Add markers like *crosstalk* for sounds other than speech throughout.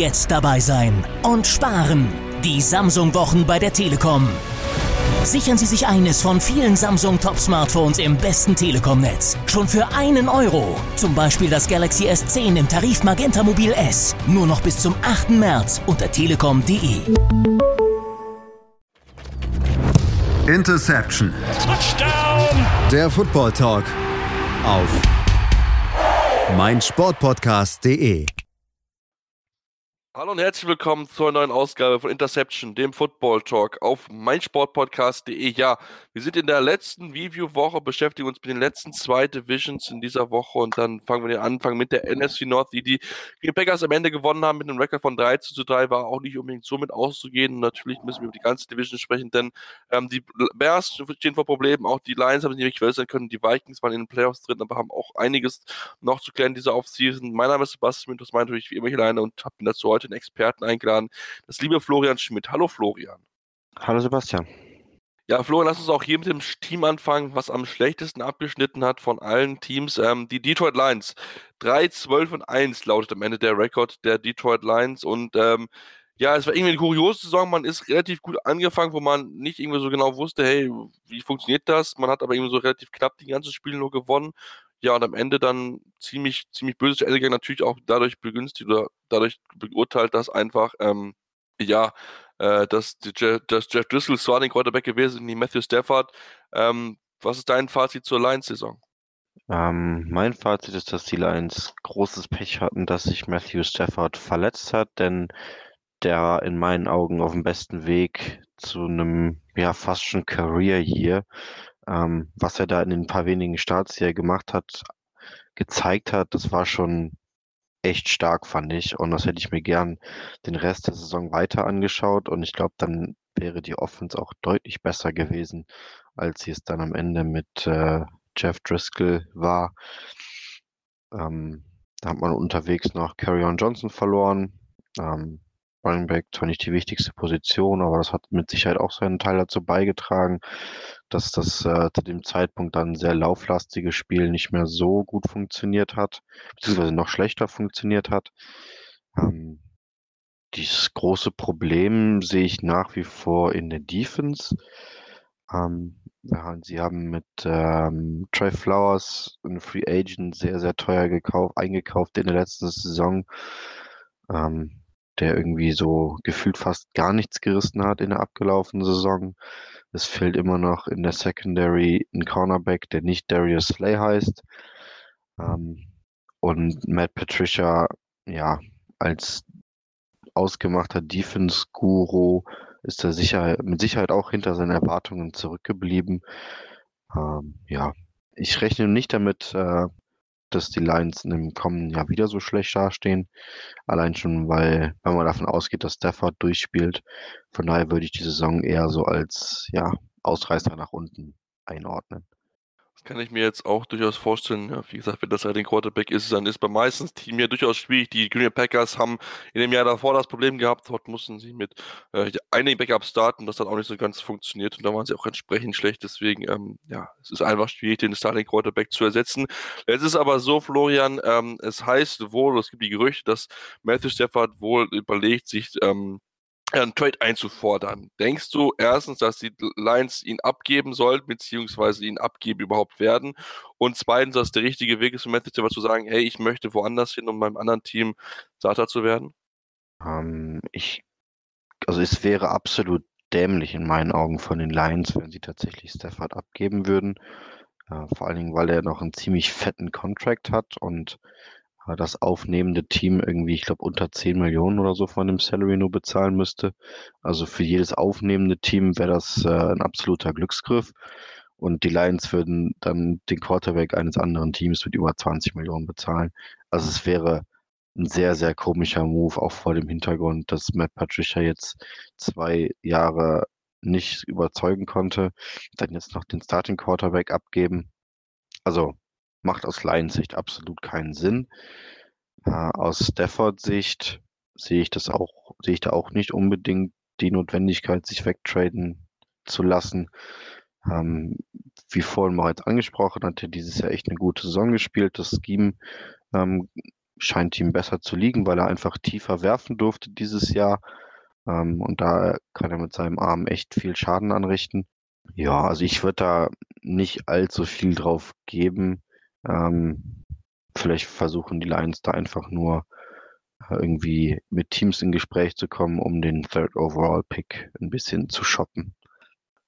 Jetzt dabei sein und sparen. Die Samsung-Wochen bei der Telekom. Sichern Sie sich eines von vielen Samsung Top-Smartphones im besten Telekom-Netz. Schon für einen Euro. Zum Beispiel das Galaxy S10 im Tarif Magenta Mobil S. Nur noch bis zum 8. März unter telekom.de. Interception. Touchdown. Der Football Talk auf meinsportpodcast.de. Hallo und herzlich willkommen zur neuen Ausgabe von Interception, dem Football Talk auf meinsportpodcast.de. Ja, wir sind in der letzten Review-Woche, beschäftigen uns mit den letzten zwei Divisions in dieser Woche und dann fangen wir den Anfang mit der NFC North, die die Packers am Ende gewonnen haben mit einem Rekord von 3 zu 3, war auch nicht unbedingt so mit auszugehen. Und natürlich müssen wir über die ganze Division sprechen, denn ähm, die Bears stehen vor Problemen, auch die Lions haben sich nicht verbessern können, die Vikings waren in den Playoffs drin, aber haben auch einiges noch zu klären diese Offseason. Mein Name ist Sebastian das meint natürlich wie immer hier alleine und habe dazu heute einen Experten eingeladen, das liebe Florian Schmidt. Hallo Florian. Hallo Sebastian. Ja, Florian, lass uns auch hier mit dem Team anfangen, was am schlechtesten abgeschnitten hat von allen Teams. Ähm, die Detroit Lions. 3, 12 und 1 lautet am Ende der Rekord der Detroit Lions. Und ähm, ja, es war irgendwie eine kuriose Saison. Man ist relativ gut angefangen, wo man nicht irgendwie so genau wusste, hey, wie funktioniert das? Man hat aber irgendwie so relativ knapp die ganzen Spiele nur gewonnen. Ja, und am Ende dann ziemlich, ziemlich böses zu Ende gegangen, natürlich auch dadurch begünstigt oder dadurch beurteilt, dass einfach, ähm, ja, äh, dass, dass Jeff Driscoll zwar den Quarterback gewesen ist, nicht Matthew Stafford. Ähm, was ist dein Fazit zur Lions-Saison? Ähm, mein Fazit ist, dass die Lions großes Pech hatten, dass sich Matthew Stafford verletzt hat, denn der in meinen Augen auf dem besten Weg zu einem ja fast schon Career Year ähm, was er da in den paar wenigen Starts, die er gemacht hat, gezeigt hat, das war schon echt stark, fand ich. Und das hätte ich mir gern den Rest der Saison weiter angeschaut. Und ich glaube, dann wäre die Offense auch deutlich besser gewesen, als sie es dann am Ende mit äh, Jeff Driscoll war. Ähm, da hat man unterwegs noch Carrion Johnson verloren. Ähm, Running Back zwar nicht die wichtigste Position, aber das hat mit Sicherheit auch seinen Teil dazu beigetragen, dass das äh, zu dem Zeitpunkt dann sehr lauflastige Spiel nicht mehr so gut funktioniert hat, beziehungsweise noch schlechter funktioniert hat. Ähm, dieses große Problem sehe ich nach wie vor in der Defense. Ähm, sie haben mit ähm, Trey Flowers, einen Free Agent, sehr, sehr teuer gekauft, eingekauft in der letzten Saison. Ähm, der irgendwie so gefühlt fast gar nichts gerissen hat in der abgelaufenen Saison. Es fehlt immer noch in der Secondary ein Cornerback, der nicht Darius Slay heißt. Ähm, und Matt Patricia, ja, als ausgemachter Defense-Guru ist er sicher, mit Sicherheit auch hinter seinen Erwartungen zurückgeblieben. Ähm, ja, ich rechne nicht damit, äh, dass die Lions im kommenden Jahr wieder so schlecht dastehen. Allein schon, weil, wenn man davon ausgeht, dass Stafford durchspielt. Von daher würde ich die Saison eher so als, ja, Ausreißer nach unten einordnen. Kann ich mir jetzt auch durchaus vorstellen. Ja, wie gesagt, wenn das halt ein Quarterback ist, dann ist bei meistens Team ja durchaus schwierig. Die Green Packers haben in dem Jahr davor das Problem gehabt, dort mussten sie mit äh, einigen Backups starten, das hat auch nicht so ganz funktioniert und da waren sie auch entsprechend schlecht. Deswegen, ähm, ja, es ist einfach schwierig, den Starting Quarterback zu ersetzen. Es ist aber so, Florian, ähm, es heißt wohl, es gibt die Gerüchte, dass Matthew Stafford wohl überlegt, sich ähm, einen Trade einzufordern. Denkst du erstens, dass die Lions ihn abgeben sollten, beziehungsweise ihn abgeben überhaupt werden? Und zweitens, dass der richtige Weg ist für Matthew zu sagen, hey, ich möchte woanders hin, um beim anderen Team Starter zu werden? Ähm, ich, also es wäre absolut dämlich in meinen Augen von den Lions, wenn sie tatsächlich Stafford abgeben würden. Äh, vor allen Dingen, weil er noch einen ziemlich fetten Contract hat und das aufnehmende Team irgendwie, ich glaube, unter 10 Millionen oder so von dem Salary nur bezahlen müsste. Also für jedes aufnehmende Team wäre das äh, ein absoluter Glücksgriff. Und die Lions würden dann den Quarterback eines anderen Teams mit über 20 Millionen bezahlen. Also es wäre ein sehr, sehr komischer Move, auch vor dem Hintergrund, dass Matt Patricia jetzt zwei Jahre nicht überzeugen konnte, dann jetzt noch den Starting Quarterback abgeben. Also macht aus Lions Sicht absolut keinen Sinn. Äh, aus Stafford Sicht sehe ich das auch, sehe ich da auch nicht unbedingt die Notwendigkeit, sich wegtraden zu lassen. Ähm, wie vorhin bereits angesprochen, hat er dieses Jahr echt eine gute Saison gespielt. Das Scheme ähm, scheint ihm besser zu liegen, weil er einfach tiefer werfen durfte dieses Jahr. Ähm, und da kann er mit seinem Arm echt viel Schaden anrichten. Ja, also ich würde da nicht allzu viel drauf geben. Ähm, vielleicht versuchen die Lions da einfach nur äh, irgendwie mit Teams in Gespräch zu kommen, um den Third Overall Pick ein bisschen zu shoppen.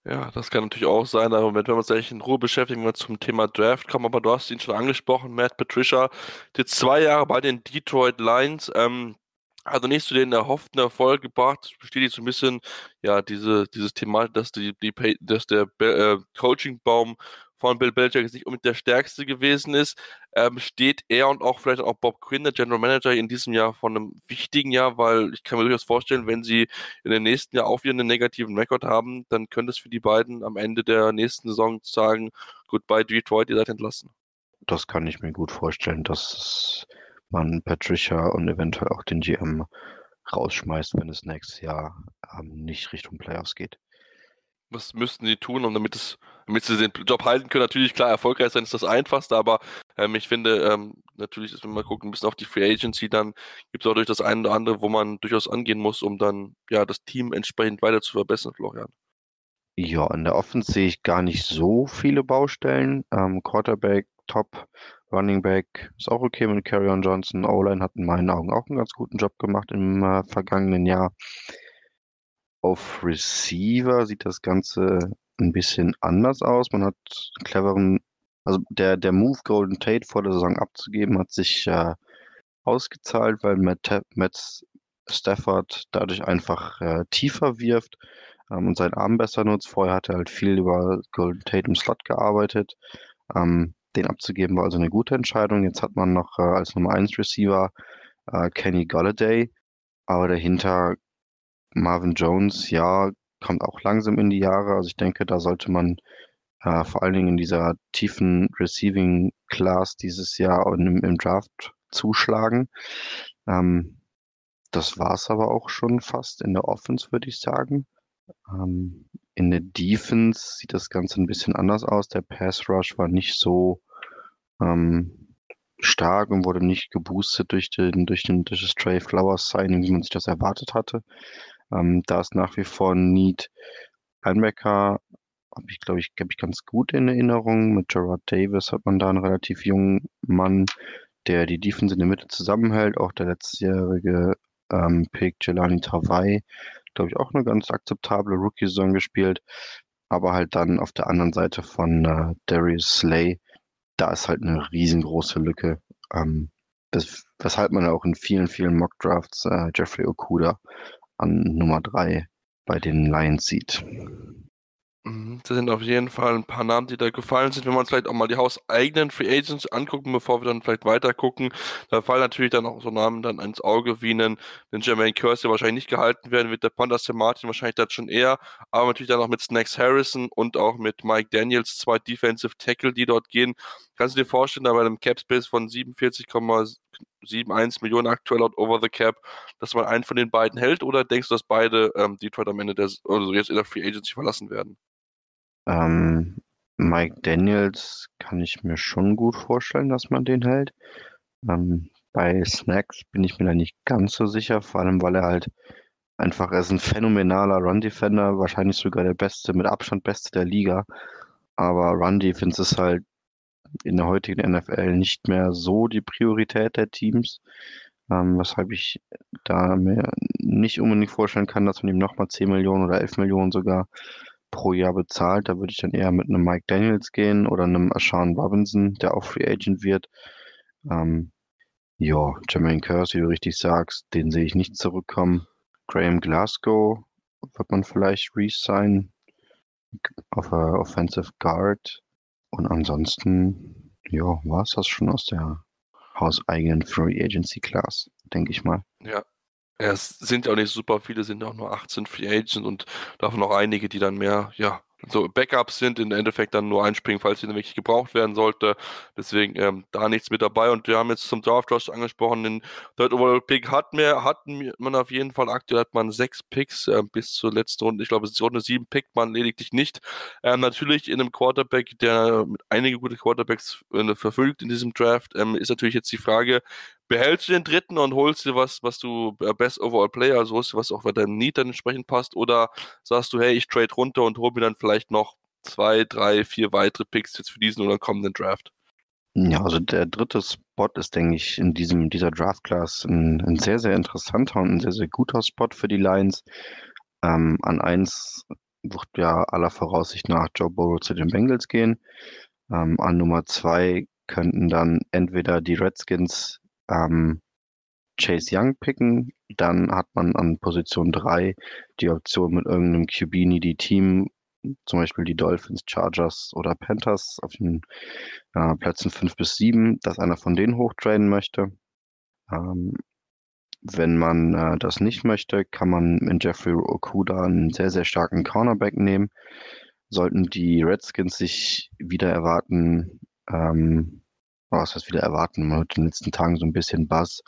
Ja, das kann natürlich auch sein, aber wenn wir uns eigentlich in Ruhe beschäftigen, wir zum Thema Draft kommen, aber du hast ihn schon angesprochen, Matt Patricia, jetzt zwei Jahre bei den Detroit Lions, ähm, also nicht zu den erhofften Erfolg gebracht, besteht so ein bisschen, ja, diese, dieses Thema, dass die, die dass der äh, Coaching-Baum von Bill Belichick jetzt nicht unbedingt der stärkste gewesen ist, ähm, steht er und auch vielleicht auch Bob Quinn, der General Manager, in diesem Jahr von einem wichtigen Jahr, weil ich kann mir durchaus vorstellen, wenn sie in den nächsten Jahr auch wieder einen negativen Rekord haben, dann könnte es für die beiden am Ende der nächsten Saison sagen, goodbye Detroit, ihr seid entlassen. Das kann ich mir gut vorstellen, dass man Patricia und eventuell auch den GM rausschmeißt, wenn es nächstes Jahr ähm, nicht Richtung Playoffs geht was müssten sie tun, um damit es, damit sie den Job halten können? Natürlich, klar, erfolgreich sein ist das Einfachste, aber ähm, ich finde, ähm, natürlich ist, wenn wir gucken, ein bisschen auf die Free Agency, dann gibt es auch durch das eine oder andere, wo man durchaus angehen muss, um dann ja das Team entsprechend weiter zu verbessern, Florian. Ja, in der Offense sehe ich gar nicht so viele Baustellen. Ähm, Quarterback, Top, Running Back ist auch okay mit Carrion Johnson. O-Line hat in meinen Augen auch einen ganz guten Job gemacht im äh, vergangenen Jahr. Auf Receiver sieht das Ganze ein bisschen anders aus. Man hat cleveren also der der Move, Golden Tate vor der Saison abzugeben, hat sich, äh, ausgezahlt, weil Matt Matt Stafford dadurch einfach, äh, tiefer wirft, ähm, und seinen Arm besser nutzt. Vorher hat er halt viel über Golden Tate im Slot gearbeitet. Ähm, den abzugeben war also eine gute Entscheidung. Jetzt hat man noch, äh, als Nummer 1 Receiver, äh, Kenny Golladay, aber dahinter Marvin Jones, ja, kommt auch langsam in die Jahre. Also ich denke, da sollte man äh, vor allen Dingen in dieser tiefen Receiving Class dieses Jahr im, im Draft zuschlagen. Ähm, das war es aber auch schon fast in der Offense, würde ich sagen. Ähm, in der Defense sieht das Ganze ein bisschen anders aus. Der Pass Rush war nicht so ähm, stark und wurde nicht geboostet durch den, durch den, durch das Trey Flowers Signing, wie man sich das erwartet hatte. Ähm, da ist nach wie vor Need. Linebacker habe ich, glaube ich, habe ich ganz gut in Erinnerung. Mit Gerard Davis hat man da einen relativ jungen Mann, der die Defense in der Mitte zusammenhält. Auch der letztjährige ähm, Pick Jelani Tavai, glaube ich, auch eine ganz akzeptable Rookie-Saison gespielt. Aber halt dann auf der anderen Seite von äh, Darius Slay, da ist halt eine riesengroße Lücke. Ähm, das, weshalb man auch in vielen, vielen Mock-Drafts äh, Jeffrey Okuda an Nummer drei bei den Lions sieht. Mhm, das sind auf jeden Fall ein paar Namen, die da gefallen sind. Wenn uns vielleicht auch mal die hauseigenen Free Agents angucken, bevor wir dann vielleicht weiter gucken, da fallen natürlich dann auch so Namen dann ins Auge wie einen, einen Jermaine Curse, der wahrscheinlich nicht gehalten werden wird, der Pandas Martin wahrscheinlich dann schon eher, aber natürlich dann auch mit Snacks Harrison und auch mit Mike Daniels, zwei Defensive Tackle, die dort gehen. Kannst du dir vorstellen, da bei einem Cap Space von 47,71 Millionen aktuell laut Over the Cap, dass man einen von den beiden hält oder denkst du, dass beide ähm, Detroit am Ende der, also jetzt in der Free Agency verlassen werden? Ähm, Mike Daniels kann ich mir schon gut vorstellen, dass man den hält. Ähm, bei Snacks bin ich mir da nicht ganz so sicher, vor allem weil er halt einfach, er ist ein phänomenaler Run-Defender, wahrscheinlich sogar der beste, mit Abstand beste der Liga. Aber Run-Defense ist halt in der heutigen NFL nicht mehr so die Priorität der Teams, ähm, weshalb ich da mir nicht unbedingt vorstellen kann, dass man ihm nochmal 10 Millionen oder 11 Millionen sogar pro Jahr bezahlt. Da würde ich dann eher mit einem Mike Daniels gehen oder einem Ashawn Robinson, der auch Free Agent wird. Ähm, ja, Jermaine Curse, wie du richtig sagst, den sehe ich nicht zurückkommen. Graham Glasgow wird man vielleicht re-sign auf Offensive Guard. Und ansonsten, ja, war es das schon aus der hauseigenen Free Agency Class, denke ich mal. Ja, ja, es sind ja auch nicht super viele, sind auch nur 18 Free Agents und davon auch einige, die dann mehr, ja, so Backups sind, im Endeffekt dann nur einspringen, falls sie dann wirklich gebraucht werden sollte. Deswegen ähm, da nichts mit dabei. Und wir haben jetzt zum Draft Josh angesprochen, den Third Overall Pick hat mir, hatten man auf jeden Fall aktuell hat man sechs Picks äh, bis zur letzten Runde. Ich glaube, es ist Runde sieben pickt man lediglich nicht. Ähm, natürlich in einem Quarterback, der mit einige gute Quarterbacks äh, verfügt in diesem Draft, ähm, ist natürlich jetzt die Frage, behältst du den dritten und holst dir was, was du äh, Best Overall Player, also holst du was auch bei deinem Need dann entsprechend passt, oder sagst du, hey, ich trade runter und hol mir dann vielleicht noch zwei, drei, vier weitere Picks jetzt für diesen oder kommenden Draft? Ja, also der dritte Spot ist, denke ich, in diesem, dieser Draft-Class ein, ein, sehr, sehr interessanter und ein sehr, sehr guter Spot für die Lions. Ähm, an eins wird ja aller Voraussicht nach Joe Burrow zu den Bengals gehen. Ähm, an Nummer zwei könnten dann entweder die Redskins ähm, Chase Young picken, dann hat man an Position drei die Option mit irgendeinem QB-needy Team zum Beispiel die Dolphins, Chargers oder Panthers auf den äh, Plätzen 5 bis 7, dass einer von denen hochtrainen möchte. Ähm, wenn man äh, das nicht möchte, kann man in Jeffrey Okuda einen sehr, sehr starken Cornerback nehmen. Sollten die Redskins sich wieder erwarten, ähm, was heißt wieder erwarten, man hat in den letzten Tagen so ein bisschen Buzz,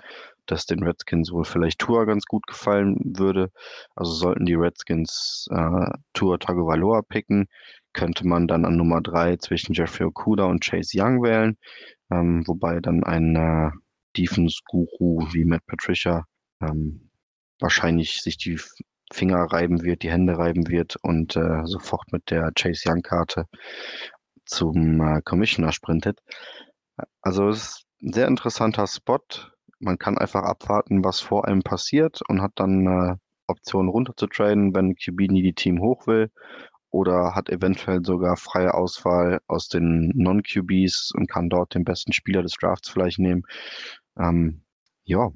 dass den Redskins wohl vielleicht Tour ganz gut gefallen würde. Also sollten die Redskins äh, Tour Tagovailoa picken, könnte man dann an Nummer drei zwischen Jeffrey Okuda und Chase Young wählen, ähm, wobei dann ein äh, Defense-Guru wie Matt Patricia ähm, wahrscheinlich sich die Finger reiben wird, die Hände reiben wird und äh, sofort mit der Chase Young-Karte zum äh, Commissioner sprintet. Also es ist ein sehr interessanter Spot man kann einfach abwarten, was vor einem passiert und hat dann äh, Option runter zu traden, wenn QB nie die Team hoch will oder hat eventuell sogar freie Auswahl aus den Non-QBs und kann dort den besten Spieler des Drafts vielleicht nehmen. Ähm, ja,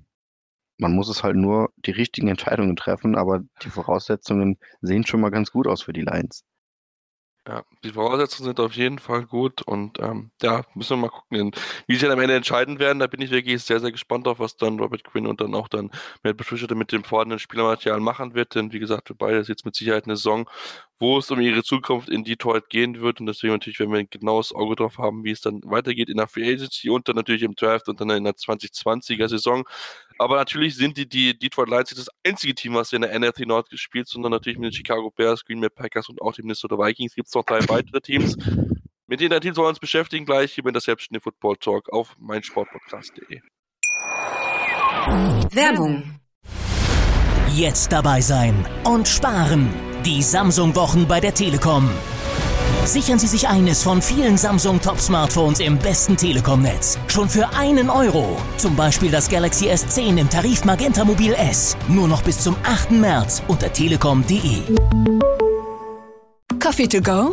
man muss es halt nur die richtigen Entscheidungen treffen, aber die Voraussetzungen sehen schon mal ganz gut aus für die Lions. Ja, die Voraussetzungen sind auf jeden Fall gut und ähm, ja, müssen wir mal gucken, wie sie dann am Ende entscheiden werden. Da bin ich wirklich sehr, sehr gespannt auf, was dann Robert Quinn und dann auch dann Matt Patricia mit dem vorhandenen Spielermaterial machen wird. Denn wie gesagt, für beide ist jetzt mit Sicherheit eine Saison, wo es um ihre Zukunft in Detroit gehen wird und deswegen natürlich, wenn wir ein genaues Auge drauf haben, wie es dann weitergeht in der Free Agency und dann natürlich im Draft und dann in der 2020er Saison. Aber natürlich sind die, die Detroit Lions nicht das einzige Team, was in der NFC Nord gespielt, sondern natürlich mit den Chicago Bears, Green Bay Packers und auch den Minnesota Vikings gibt es noch drei weitere Teams. Mit denen Teams wollen wir uns beschäftigen gleich hier mit der Selbstständige Football Talk auf meinsportpodcast.de. Werbung. Jetzt dabei sein und sparen. Die Samsung-Wochen bei der Telekom. Sichern Sie sich eines von vielen Samsung Top-Smartphones im besten Telekom-Netz. Schon für einen Euro. Zum Beispiel das Galaxy S10 im Tarif Magenta Mobil S. Nur noch bis zum 8. März unter telekom.de. Coffee to go?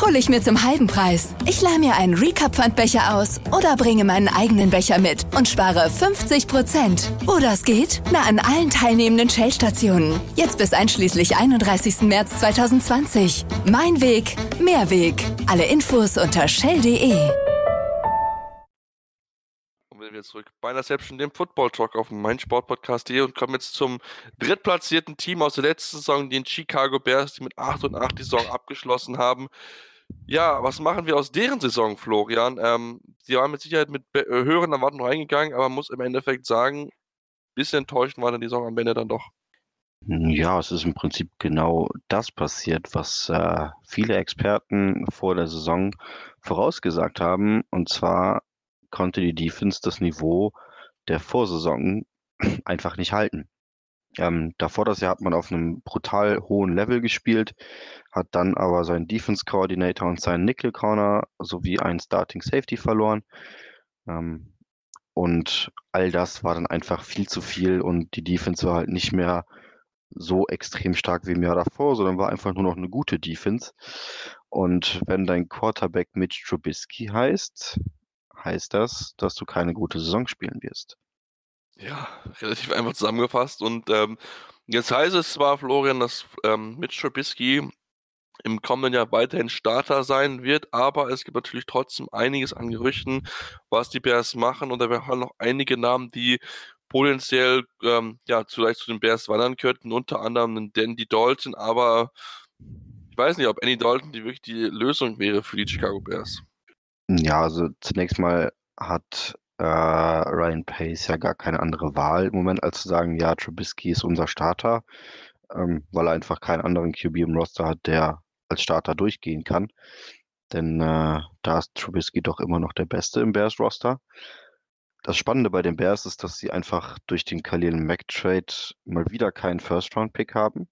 Hole ich mir zum halben Preis. Ich leih mir einen Recap-Pfandbecher aus oder bringe meinen eigenen Becher mit und spare 50 Prozent. Oder es geht? Na, an allen teilnehmenden Shell-Stationen. Jetzt bis einschließlich 31. März 2020. Mein Weg, mehr Weg. Alle Infos unter shell.de wieder zurück bei selbst dem Football Talk auf meinsportpodcast.de und kommen jetzt zum drittplatzierten Team aus der letzten Saison, den Chicago Bears, die mit 8 und 8 die Saison abgeschlossen haben. Ja, was machen wir aus deren Saison, Florian? Ähm, die waren mit Sicherheit mit äh, höheren Erwartungen reingegangen, aber man muss im Endeffekt sagen, ein bisschen enttäuschend war dann die Saison am Ende dann doch. Ja, es ist im Prinzip genau das passiert, was äh, viele Experten vor der Saison vorausgesagt haben. Und zwar konnte die Defense das Niveau der Vorsaison *clears throat* einfach nicht halten. Ähm, davor das Jahr hat man auf einem brutal hohen Level gespielt, hat dann aber seinen Defense Coordinator und seinen Nickel Corner sowie einen Starting Safety verloren. Ähm, und all das war dann einfach viel zu viel und die Defense war halt nicht mehr so extrem stark wie im Jahr davor, sondern war einfach nur noch eine gute Defense. Und wenn dein Quarterback Mitch Trubisky heißt, heißt das, dass du keine gute Saison spielen wirst. Ja, *laughs* relativ einfach zusammengefasst. Und ähm, jetzt heißt es zwar, Florian, dass ähm, Mitch Trubisky im kommenden Jahr weiterhin Starter sein wird, aber es gibt natürlich trotzdem einiges an Gerüchten, was die Bears machen. Und da haben noch einige Namen, die potenziell ähm, ja, vielleicht zu den Bears wandern könnten, unter anderem Dandy Dalton, aber ich weiß nicht, ob Andy Dalton die wirklich die Lösung wäre für die Chicago Bears. Ja, also zunächst mal hat äh, Ryan Pace ja gar keine andere Wahl im Moment, als zu sagen, ja, Trubisky ist unser Starter, ähm, weil er einfach keinen anderen QB im Roster hat, der als Starter durchgehen kann. Denn äh, da ist Trubisky doch immer noch der Beste im Bears-Roster. das Spannende bei den Bears ist, dass sie einfach durch den Khalil Mack Trade mal wieder keinen First-Round-Pick haben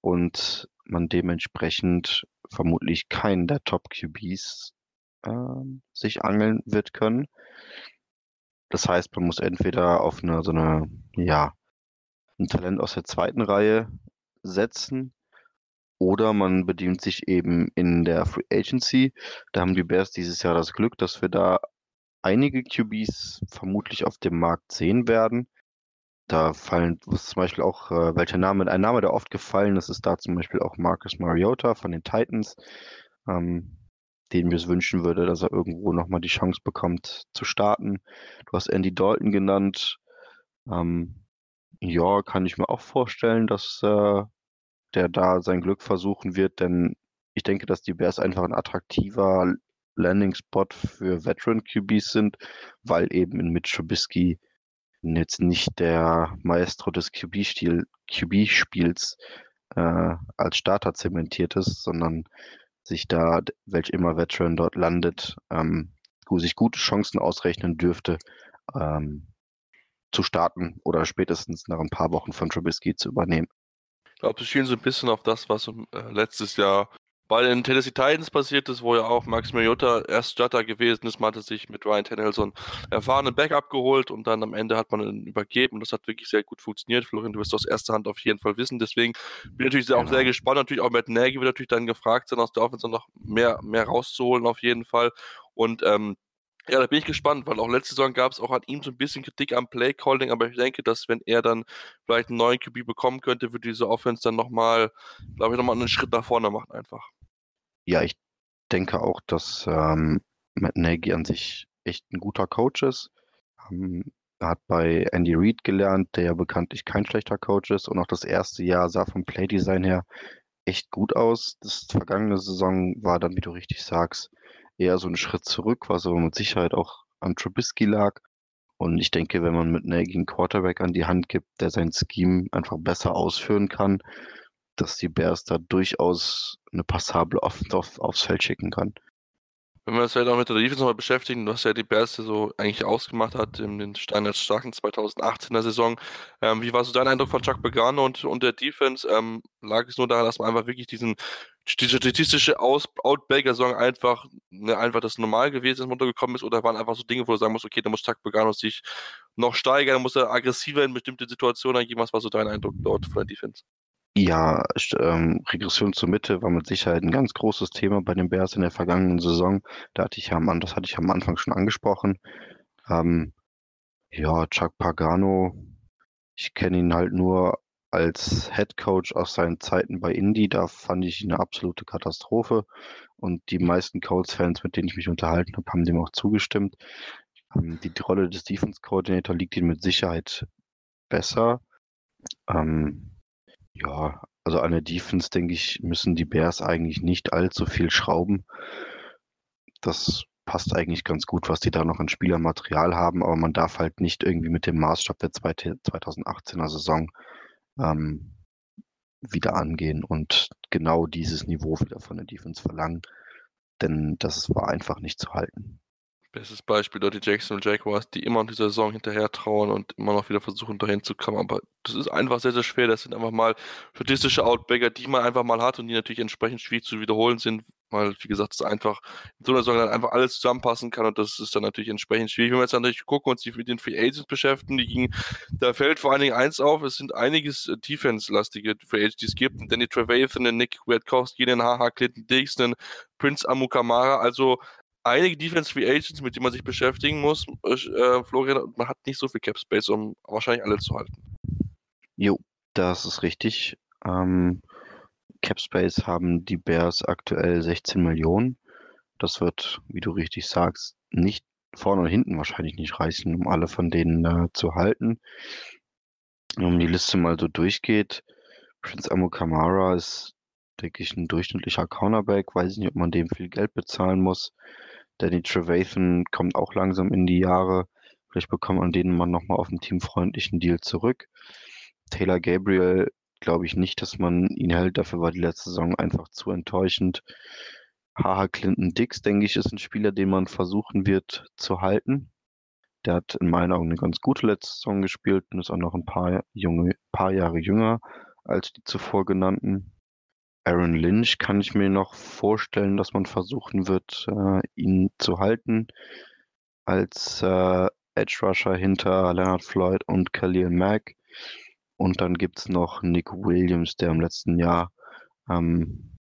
und man dementsprechend vermutlich keinen der Top-QBs äh, sich angeln wird können. Das heißt, man muss entweder auf eine so eine, ja, ein Talent aus der zweiten Reihe setzen oder man bedient sich eben in der Free Agency. Da haben die Bears dieses Jahr das Glück, dass wir da einige QBs vermutlich auf dem Markt sehen werden. Da fallen zum Beispiel auch, äh, welcher Name, ein Name, der oft gefallen ist, ist da zum Beispiel auch Marcus Mariota von den Titans, ähm, den mir es wünschen würde, dass er irgendwo nochmal die Chance bekommt zu starten. Du hast Andy Dalton genannt. Ähm, ja, kann ich mir auch vorstellen, dass äh, der da sein Glück versuchen wird, denn ich denke, dass die Bears einfach ein attraktiver Landing-Spot für Veteran-QBs sind, weil eben in Mitch Trubisky jetzt nicht der Maestro des QB-Spiels QB äh, als Starter zementiert ist, sondern sich da, welch immer Veteran dort landet, ähm, sich gute Chancen ausrechnen dürfte, ähm, zu starten oder spätestens nach ein paar Wochen von Trubisky zu übernehmen. Ich glaube, sie spielen so ein bisschen auf das, was äh, letztes Jahr bei den Tennessee Titans passiert ist, wo ja auch Max Mariota erst Starter gewesen ist. Man hatte sich mit Ryan Tannehill so einen erfahrenen Backup geholt und dann am Ende hat man ihn übergeben. Das hat wirklich sehr gut funktioniert. Florian, du wirst aus erster Hand auf jeden Fall wissen. Deswegen bin ich natürlich genau. auch sehr gespannt. Natürlich auch Matt Nagy wird natürlich dann gefragt sein, aus der Offense noch mehr, mehr rauszuholen auf jeden Fall. Und ähm, ja, da bin ich gespannt, weil auch letzte Saison gab es auch an ihm so ein bisschen Kritik am Play-Calling, aber ich denke, dass wenn er dann vielleicht einen neuen QB bekommen könnte, würde diese Offense dann nochmal, glaube ich, nochmal einen Schritt nach vorne machen einfach. Ja, ich denke auch, dass ähm, Matt Nagy an sich echt ein guter Coach ist. Ähm, hat bei Andy Reid gelernt, der ja bekanntlich kein schlechter Coach ist. Und auch das erste Jahr sah vom Playdesign her echt gut aus. Das vergangene Saison war dann, wie du richtig sagst, eher so ein Schritt zurück, was aber mit Sicherheit auch an Trubisky lag. Und ich denke, wenn man mit Nagy einen Quarterback an die Hand gibt, der sein Scheme einfach besser ausführen kann, dass die Bears da durchaus eine passable Offense auf, aufs Feld schicken kann. Wenn wir uns vielleicht auch mit der Defense nochmal beschäftigen, was ja die Bears so eigentlich ausgemacht hat in den Steiner starken 2018er Saison. Ähm, wie war so dein Eindruck von Chuck Pagano und, und der Defense? Ähm, lag es nur daran, dass man einfach wirklich diesen die statistische Outbaker-Saison einfach, ne, einfach das normal gewesen ist, runtergekommen ist, oder waren einfach so Dinge, wo du sagen musst, okay, da muss Chuck Pagano sich noch steigern, da muss er aggressiver in bestimmte Situationen eingehen. Was war so dein Eindruck dort von der Defense? Ja, ähm, Regression zur Mitte war mit Sicherheit ein ganz großes Thema bei den Bears in der vergangenen Saison. Da hatte ich ja am, das hatte ich am Anfang schon angesprochen. Ähm, ja, Chuck Pagano, ich kenne ihn halt nur als Head Coach aus seinen Zeiten bei Indy. Da fand ich ihn eine absolute Katastrophe. Und die meisten Colts-Fans, mit denen ich mich unterhalten habe, haben dem auch zugestimmt. Ähm, die Rolle des Defense Coordinator liegt ihm mit Sicherheit besser. Ähm, ja, also an der Defense, denke ich, müssen die Bears eigentlich nicht allzu viel schrauben. Das passt eigentlich ganz gut, was die da noch an Spielermaterial haben, aber man darf halt nicht irgendwie mit dem Maßstab der 2018er Saison ähm, wieder angehen und genau dieses Niveau wieder von der Defense verlangen, denn das war einfach nicht zu halten. Bestes Beispiel dort die Jackson und Jaguars, die immer in dieser Saison hinterher trauen und immer noch wieder versuchen, dahin zu kommen. Aber das ist einfach sehr, sehr schwer. Das sind einfach mal statistische Outbacker, die man einfach mal hat und die natürlich entsprechend schwierig zu wiederholen sind, weil, wie gesagt, es einfach in so einer Saison dann einfach alles zusammenpassen kann und das ist dann natürlich entsprechend schwierig. Wenn wir jetzt natürlich gucken und sich mit den Free Agents beschäftigen, die gingen, da fällt vor allen Dingen eins auf, es sind einiges äh, Defense-lastige Free Agents, die es gibt. Danny Trevathan, Nick Wiatkowski, den HH Clinton Dix, den Prince Amukamara, also einige Defense Free Agents, mit denen man sich beschäftigen muss. Äh, Florian, man hat nicht so viel Cap Space, um wahrscheinlich alle zu halten. Jo, das ist richtig. Ähm, Cap Space haben die Bears aktuell 16 Millionen. Das wird, wie du richtig sagst, nicht vorne und hinten wahrscheinlich nicht reichen, um alle von denen äh, zu halten. Wenn man die Liste mal so durchgeht, Prince Amo Kamara ist, denke ich, ein durchschnittlicher Cornerback. Weiß nicht, ob man dem viel Geld bezahlen muss. Danny Trevathan kommt auch langsam in die Jahre. Vielleicht bekommt man den mal nochmal auf einen teamfreundlichen Deal zurück. Taylor Gabriel glaube ich nicht, dass man ihn hält. Dafür war die letzte Saison einfach zu enttäuschend. Haha Clinton Dix, denke ich, ist ein Spieler, den man versuchen wird zu halten. Der hat in meinen Augen eine ganz gute letzte Saison gespielt und ist auch noch ein paar, junge, paar Jahre jünger als die zuvor genannten. Aaron Lynch kann ich mir noch vorstellen, dass man versuchen wird, äh, ihn zu halten als äh, Edge Rusher hinter Leonard Floyd und Khalil Mack. Und dann gibt es noch Nick Williams, der im letzten Jahr ähm,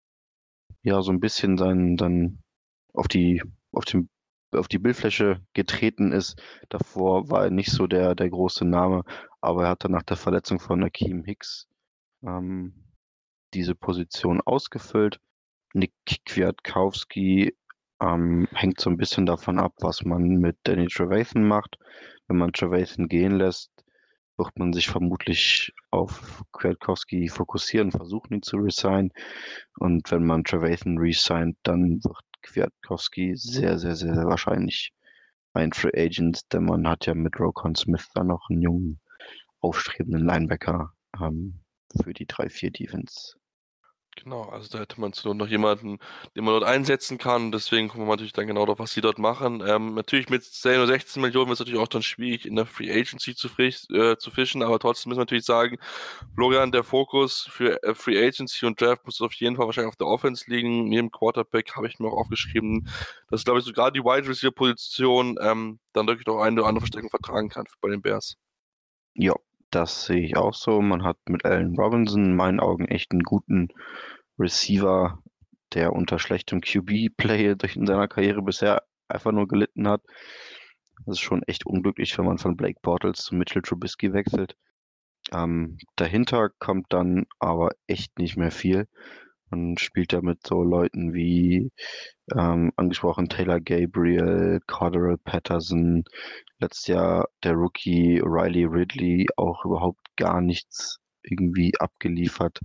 ja so ein bisschen dann, dann auf die auf dem auf die Bildfläche getreten ist. Davor war er nicht so der, der große Name, aber er hat dann nach der Verletzung von Akeem Hicks ähm, diese Position ausgefüllt. Nick Kwiatkowski ähm, hängt so ein bisschen davon ab, was man mit Danny Trevathan macht. Wenn man Trevathan gehen lässt, wird man sich vermutlich auf Kwiatkowski fokussieren, versuchen ihn zu resignen. Und wenn man Trevathan resignt, dann wird Kwiatkowski sehr, sehr, sehr, sehr wahrscheinlich ein Free Agent, denn man hat ja mit Rokon Smith dann noch einen jungen, aufstrebenden Linebacker ähm, für die 3-4 Defense. Genau, also da hätte man nur noch jemanden, den man dort einsetzen kann. Deswegen gucken wir natürlich dann genau darauf, was sie dort machen. Ähm, natürlich mit 10 oder 16 Millionen wird es natürlich auch dann schwierig, in der Free Agency zu, frisch, äh, zu fischen. Aber trotzdem müssen wir natürlich sagen, Florian, der Fokus für äh, Free Agency und Draft muss auf jeden Fall wahrscheinlich auf der Offense liegen. Neben Quarterback habe ich mir auch aufgeschrieben, dass, glaube ich, sogar die Wide Receiver Position ähm, dann wirklich noch eine oder andere Verstärkung vertragen kann bei den Bears. Ja, das sehe ich auch so. Man hat mit Allen Robinson in meinen Augen echt einen guten Receiver, der unter schlechtem QB-Play in seiner Karriere bisher einfach nur gelitten hat. Das ist schon echt unglücklich, wenn man von Blake Bortles zu Mitchell Trubisky wechselt. Ähm, dahinter kommt dann aber echt nicht mehr viel. Man spielt ja mit so Leuten wie ähm, angesprochen Taylor Gabriel, Cordero Patterson, letztes Jahr der Rookie Riley Ridley auch überhaupt gar nichts irgendwie abgeliefert.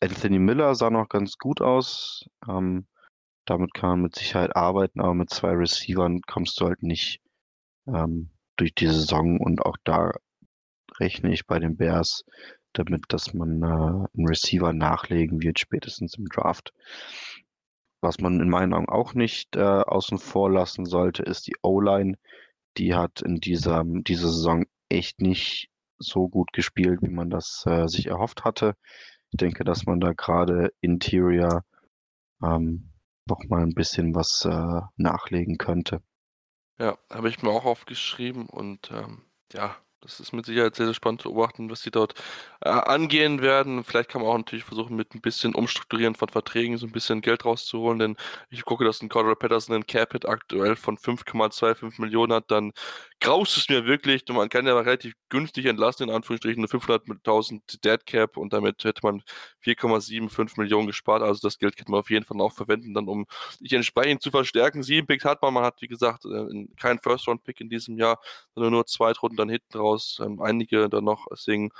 Anthony Miller sah noch ganz gut aus. Ähm, damit kann man mit Sicherheit arbeiten, aber mit zwei Receivern kommst du halt nicht ähm, durch die Saison und auch da rechne ich bei den Bears damit, dass man äh, einen Receiver nachlegen wird, spätestens im Draft. Was man in meinen Augen auch nicht äh, außen vor lassen sollte, ist die O-Line. Die hat in dieser, dieser Saison echt nicht so gut gespielt, wie man das äh, sich erhofft hatte. Ich denke, dass man da gerade Interior ähm, noch mal ein bisschen was äh, nachlegen könnte. Ja, habe ich mir auch aufgeschrieben und ähm, ja, das ist mit Sicherheit sehr, sehr spannend zu beobachten, was sie dort äh, angehen werden. Vielleicht kann man auch natürlich versuchen, mit ein bisschen Umstrukturieren von Verträgen so ein bisschen Geld rauszuholen, denn ich gucke, dass ein Cordero Patterson ein Capit aktuell von 5,25 Millionen hat, dann graust es mir wirklich. Man kann ja relativ günstig entlassen, in Anführungsstrichen, 500.000 Dead Cap und damit hätte man 4,75 Millionen gespart. Also das Geld könnte man auf jeden Fall auch verwenden, dann um sich entsprechend zu verstärken. Sieben Picks hat man, man hat wie gesagt äh, keinen First-Round-Pick in diesem Jahr, sondern nur zwei Runden dann hinten raus, ähm, einige dann noch. Deswegen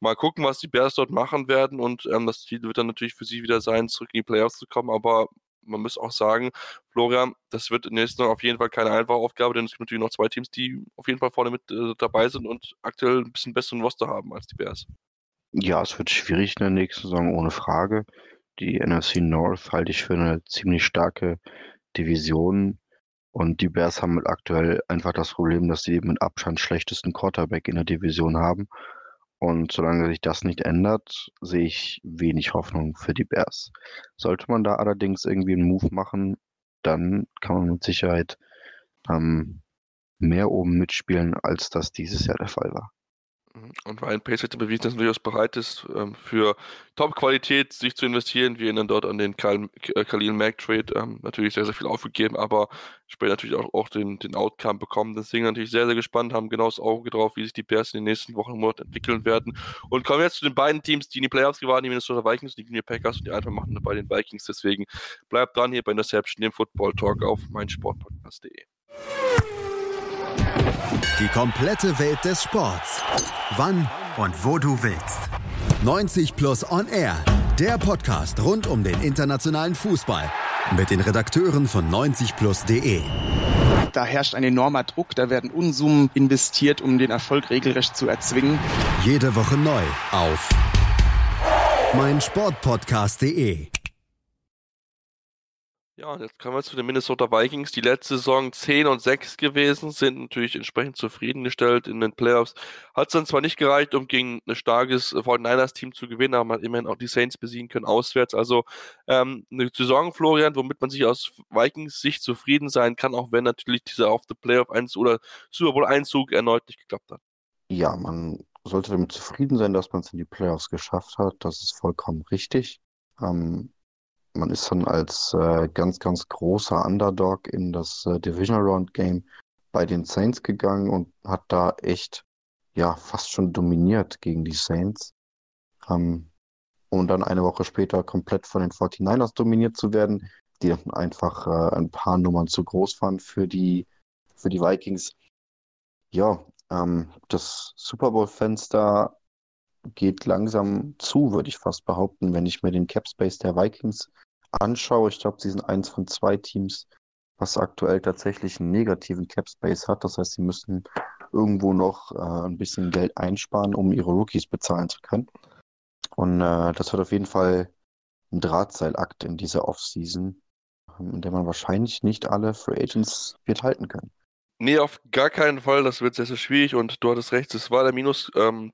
mal gucken, was die Bears dort machen werden und ähm, das Ziel wird dann natürlich für sie wieder sein, zurück in die Playoffs zu kommen, aber man muss auch sagen, Florian, das wird in der nächsten auf jeden Fall keine einfache Aufgabe, denn es gibt natürlich noch zwei Teams, die auf jeden Fall vorne mit äh, dabei sind und aktuell ein bisschen besseren Roster haben als die Bears. Ja, es wird schwierig in der nächsten Saison, ohne Frage. Die NFC North halte ich für eine ziemlich starke Division. Und die Bears haben aktuell einfach das Problem, dass sie eben mit Abstand schlechtesten Quarterback in der Division haben. Und solange sich das nicht ändert, sehe ich wenig Hoffnung für die Bears. Sollte man da allerdings irgendwie einen Move machen, dann kann man mit Sicherheit ähm, mehr oben mitspielen, als das dieses Jahr der Fall war. Mhm. Und Ryan Pace hat bewiesen, dass er durchaus bereit ist, ähm, für Top-Qualität sich zu investieren. Wir erinnern dort an den Khalil äh, Mack Trade. Ähm, natürlich sehr, sehr viel aufgegeben, aber später natürlich auch, auch den, den Outcome bekommen. Deswegen natürlich sehr, sehr gespannt, haben genau das Auge drauf, wie sich die Bears in den nächsten Wochen und Monaten entwickeln werden. Und kommen jetzt zu den beiden Teams, die in die Playoffs waren, die Minnesota Vikings und die Green Packers und die einfach machen bei den Vikings. Deswegen bleibt dran hier bei Interception, dem Football Talk auf meinsportpodcast.de. Die komplette Welt des Sports. Wann und wo du willst. 90 Plus On Air. Der Podcast rund um den internationalen Fußball. Mit den Redakteuren von 90plus.de. Da herrscht ein enormer Druck, da werden Unsummen investiert, um den Erfolg regelrecht zu erzwingen. Jede Woche neu auf meinsportpodcast.de. Ja, und jetzt kommen wir zu den Minnesota Vikings, die letzte Saison 10 und 6 gewesen, sind natürlich entsprechend zufriedengestellt in den Playoffs. Hat es dann zwar nicht gereicht, um gegen ein starkes 49ers-Team zu gewinnen, aber man hat immerhin auch die Saints besiegen können auswärts. Also ähm, eine Saison, Florian, womit man sich aus Vikings Sicht zufrieden sein kann, auch wenn natürlich dieser auf the Playoff 1 oder Super Bowl Einzug erneut nicht geklappt hat. Ja, man sollte damit zufrieden sein, dass man es in die Playoffs geschafft hat. Das ist vollkommen richtig. Ähm, man ist dann als äh, ganz, ganz großer Underdog in das äh, Divisional Round Game bei den Saints gegangen und hat da echt, ja, fast schon dominiert gegen die Saints. Ähm, und dann eine Woche später komplett von den 49ers dominiert zu werden, die dann einfach äh, ein paar Nummern zu groß waren für die, für die Vikings. Ja, ähm, das Super Bowl-Fenster geht langsam zu, würde ich fast behaupten, wenn ich mir den Cap Space der Vikings anschaue. Ich glaube, sie sind eins von zwei Teams, was aktuell tatsächlich einen negativen Cap Space hat. Das heißt, sie müssen irgendwo noch äh, ein bisschen Geld einsparen, um ihre Rookies bezahlen zu können. Und äh, das wird auf jeden Fall ein Drahtseilakt in dieser Offseason, in der man wahrscheinlich nicht alle Free Agents wird halten können. Nee, auf gar keinen Fall. Das wird sehr, sehr schwierig und du hattest recht, es war der Minus ähm,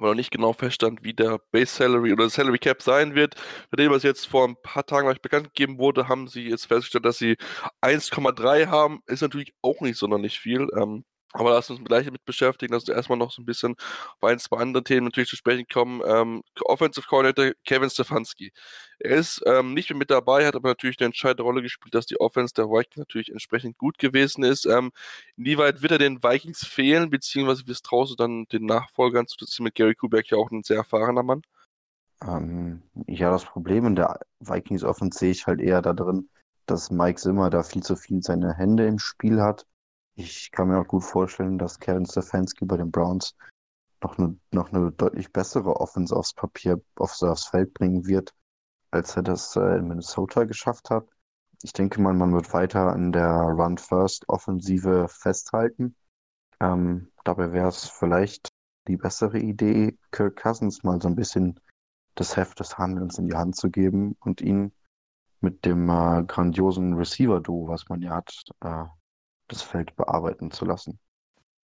weil noch nicht genau feststand, wie der Base Salary oder Salary Cap sein wird. Nachdem es jetzt vor ein paar Tagen euch bekannt gegeben wurde, haben sie jetzt festgestellt, dass sie 1,3 haben. Ist natürlich auch nicht sonderlich viel. Ähm, aber lass uns gleich damit beschäftigen, dass wir erstmal noch so ein bisschen auf ein, zwei andere Themen natürlich zu sprechen kommen. Ähm, Offensive Coordinator Kevin Stefanski. Er ist ähm, nicht mehr mit dabei, hat aber natürlich eine entscheidende Rolle gespielt, dass die Offense der Vikings natürlich entsprechend gut gewesen ist. Ähm, inwieweit wird er den Vikings fehlen, beziehungsweise wie es draußen dann den Nachfolgern zu das mit Gary Kubeck ja auch ein sehr erfahrener Mann? Ähm, ja, das Problem in der Vikings Offense sehe ich halt eher da drin, dass Mike Zimmer da viel zu viel seine Hände im Spiel hat ich kann mir auch gut vorstellen, dass Kevin Stefanski bei den Browns noch eine, noch eine deutlich bessere Offense aufs Papier, aufs, aufs Feld bringen wird, als er das äh, in Minnesota geschafft hat. Ich denke mal, man wird weiter in der Run-First-Offensive festhalten. Ähm, dabei wäre es vielleicht die bessere Idee, Kirk Cousins mal so ein bisschen das Heft des Handelns in die Hand zu geben und ihn mit dem äh, grandiosen Receiver-Duo, was man ja hat, äh, das Feld bearbeiten zu lassen.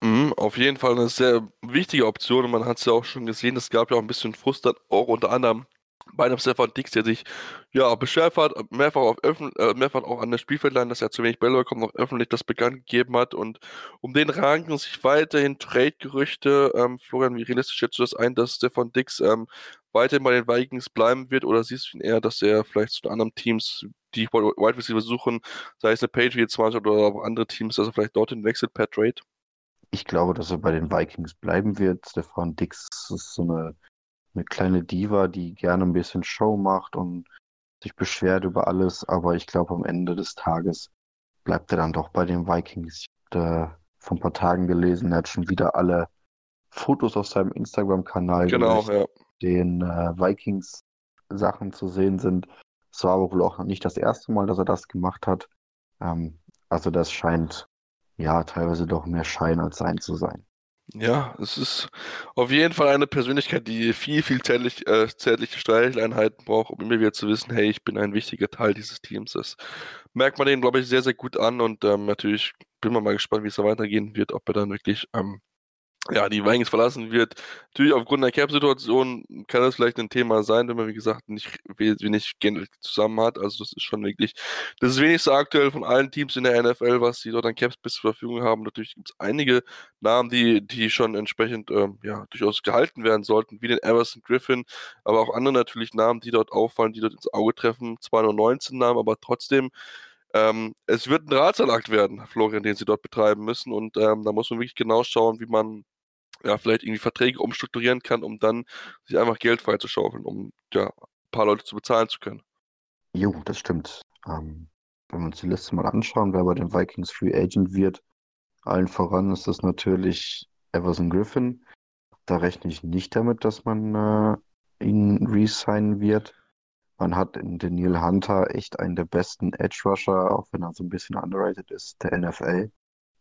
Mhm, auf jeden Fall eine sehr wichtige Option und man hat es ja auch schon gesehen, es gab ja auch ein bisschen Frust dann auch unter anderem bei einem Stefan Dix, der sich ja beschwert hat, mehrfach, auf äh, mehrfach auch an der Spielfeldline, dass er zu wenig Bälle bekommt, auch öffentlich das bekannt gegeben hat und um den ranken sich weiterhin Trade-Gerüchte. Ähm, Florian, wie realistisch schätzt du das ein, dass Stefan Dix ähm, weiterhin bei den Vikings bleiben wird oder siehst du ihn eher, dass er vielleicht zu anderen Teams die Wide Receiver suchen, sei es eine Patriots oder auch andere Teams, dass er vielleicht dorthin wechselt per Trade? Ich glaube, dass er bei den Vikings bleiben wird. Stefan Dix ist so eine, eine kleine Diva, die gerne ein bisschen Show macht und sich beschwert über alles, aber ich glaube, am Ende des Tages bleibt er dann doch bei den Vikings. Ich habe vor ein paar Tagen gelesen, er hat schon wieder alle Fotos auf seinem Instagram-Kanal, genau, ja. den äh, Vikings Sachen zu sehen sind. Es war aber wohl auch nicht das erste Mal, dass er das gemacht hat. Ähm, also das scheint ja teilweise doch mehr Schein als Sein zu sein. Ja, es ist auf jeden Fall eine Persönlichkeit, die viel, viel zärtlich, äh, zärtliche Streicheleinheiten braucht, um immer wieder zu wissen, hey, ich bin ein wichtiger Teil dieses Teams. Das merkt man den, glaube ich, sehr, sehr gut an und ähm, natürlich bin man mal gespannt, wie es da weitergehen wird, ob er dann wirklich ähm, ja, die Vikings verlassen wird. Natürlich aufgrund der Cap-Situation kann das vielleicht ein Thema sein, wenn man, wie gesagt, nicht wenig Geld zusammen hat. Also das ist schon wirklich das wenigste aktuell von allen Teams in der NFL, was sie dort an Caps bis zur Verfügung haben. Natürlich gibt es einige Namen, die, die schon entsprechend ähm, ja, durchaus gehalten werden sollten, wie den Everson Griffin, aber auch andere natürlich Namen, die dort auffallen, die dort ins Auge treffen. Zwar nur 19 Namen, aber trotzdem ähm, es wird ein Ratsalakt werden, Florian, den sie dort betreiben müssen. Und ähm, da muss man wirklich genau schauen, wie man ja, vielleicht irgendwie Verträge umstrukturieren kann, um dann sich einfach Geld freizuschaufeln, um ja, ein paar Leute zu bezahlen zu können. Jo, das stimmt. Ähm, wenn wir uns die Liste mal anschauen, wer bei den Vikings Free Agent wird, allen voran ist das natürlich Everson Griffin. Da rechne ich nicht damit, dass man äh, ihn resignen wird. Man hat in Daniel Hunter echt einen der besten Edge Rusher, auch wenn er so ein bisschen underrated ist, der NFL,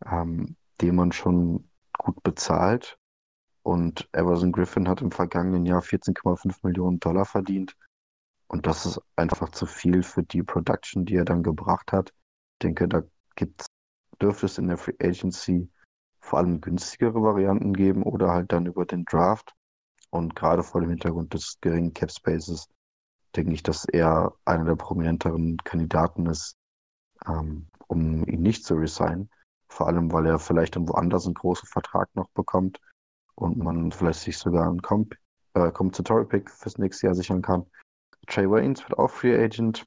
ähm, den man schon gut bezahlt. Und Everson Griffin hat im vergangenen Jahr 14,5 Millionen Dollar verdient. Und das ist einfach zu viel für die Production, die er dann gebracht hat. Ich denke, da gibt's, dürfte es in der Free Agency vor allem günstigere Varianten geben oder halt dann über den Draft. Und gerade vor dem Hintergrund des geringen Cap Spaces denke ich, dass er einer der prominenteren Kandidaten ist, ähm, um ihn nicht zu resignen. Vor allem, weil er vielleicht dann woanders einen großen Vertrag noch bekommt und man vielleicht sich sogar einen Comp äh, Compensatory-Pick fürs nächste Jahr sichern kann. Trey Waynes wird auch Free Agent.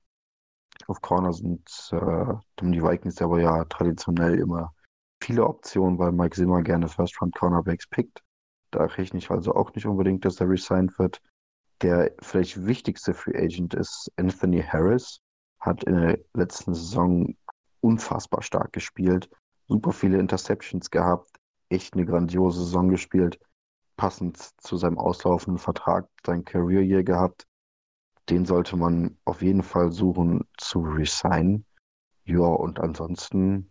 Auf Corner sind äh, die Vikings aber ja traditionell immer viele Optionen, weil Mike Zimmer gerne First-Round Cornerbacks pickt. Da rechne ich also auch nicht unbedingt, dass er resigned wird. Der vielleicht wichtigste Free Agent ist Anthony Harris. Hat in der letzten Saison unfassbar stark gespielt. Super viele Interceptions gehabt. Echt eine grandiose Saison gespielt. Passend zu seinem auslaufenden Vertrag sein Career Year gehabt. Den sollte man auf jeden Fall suchen zu resignen. Ja, und ansonsten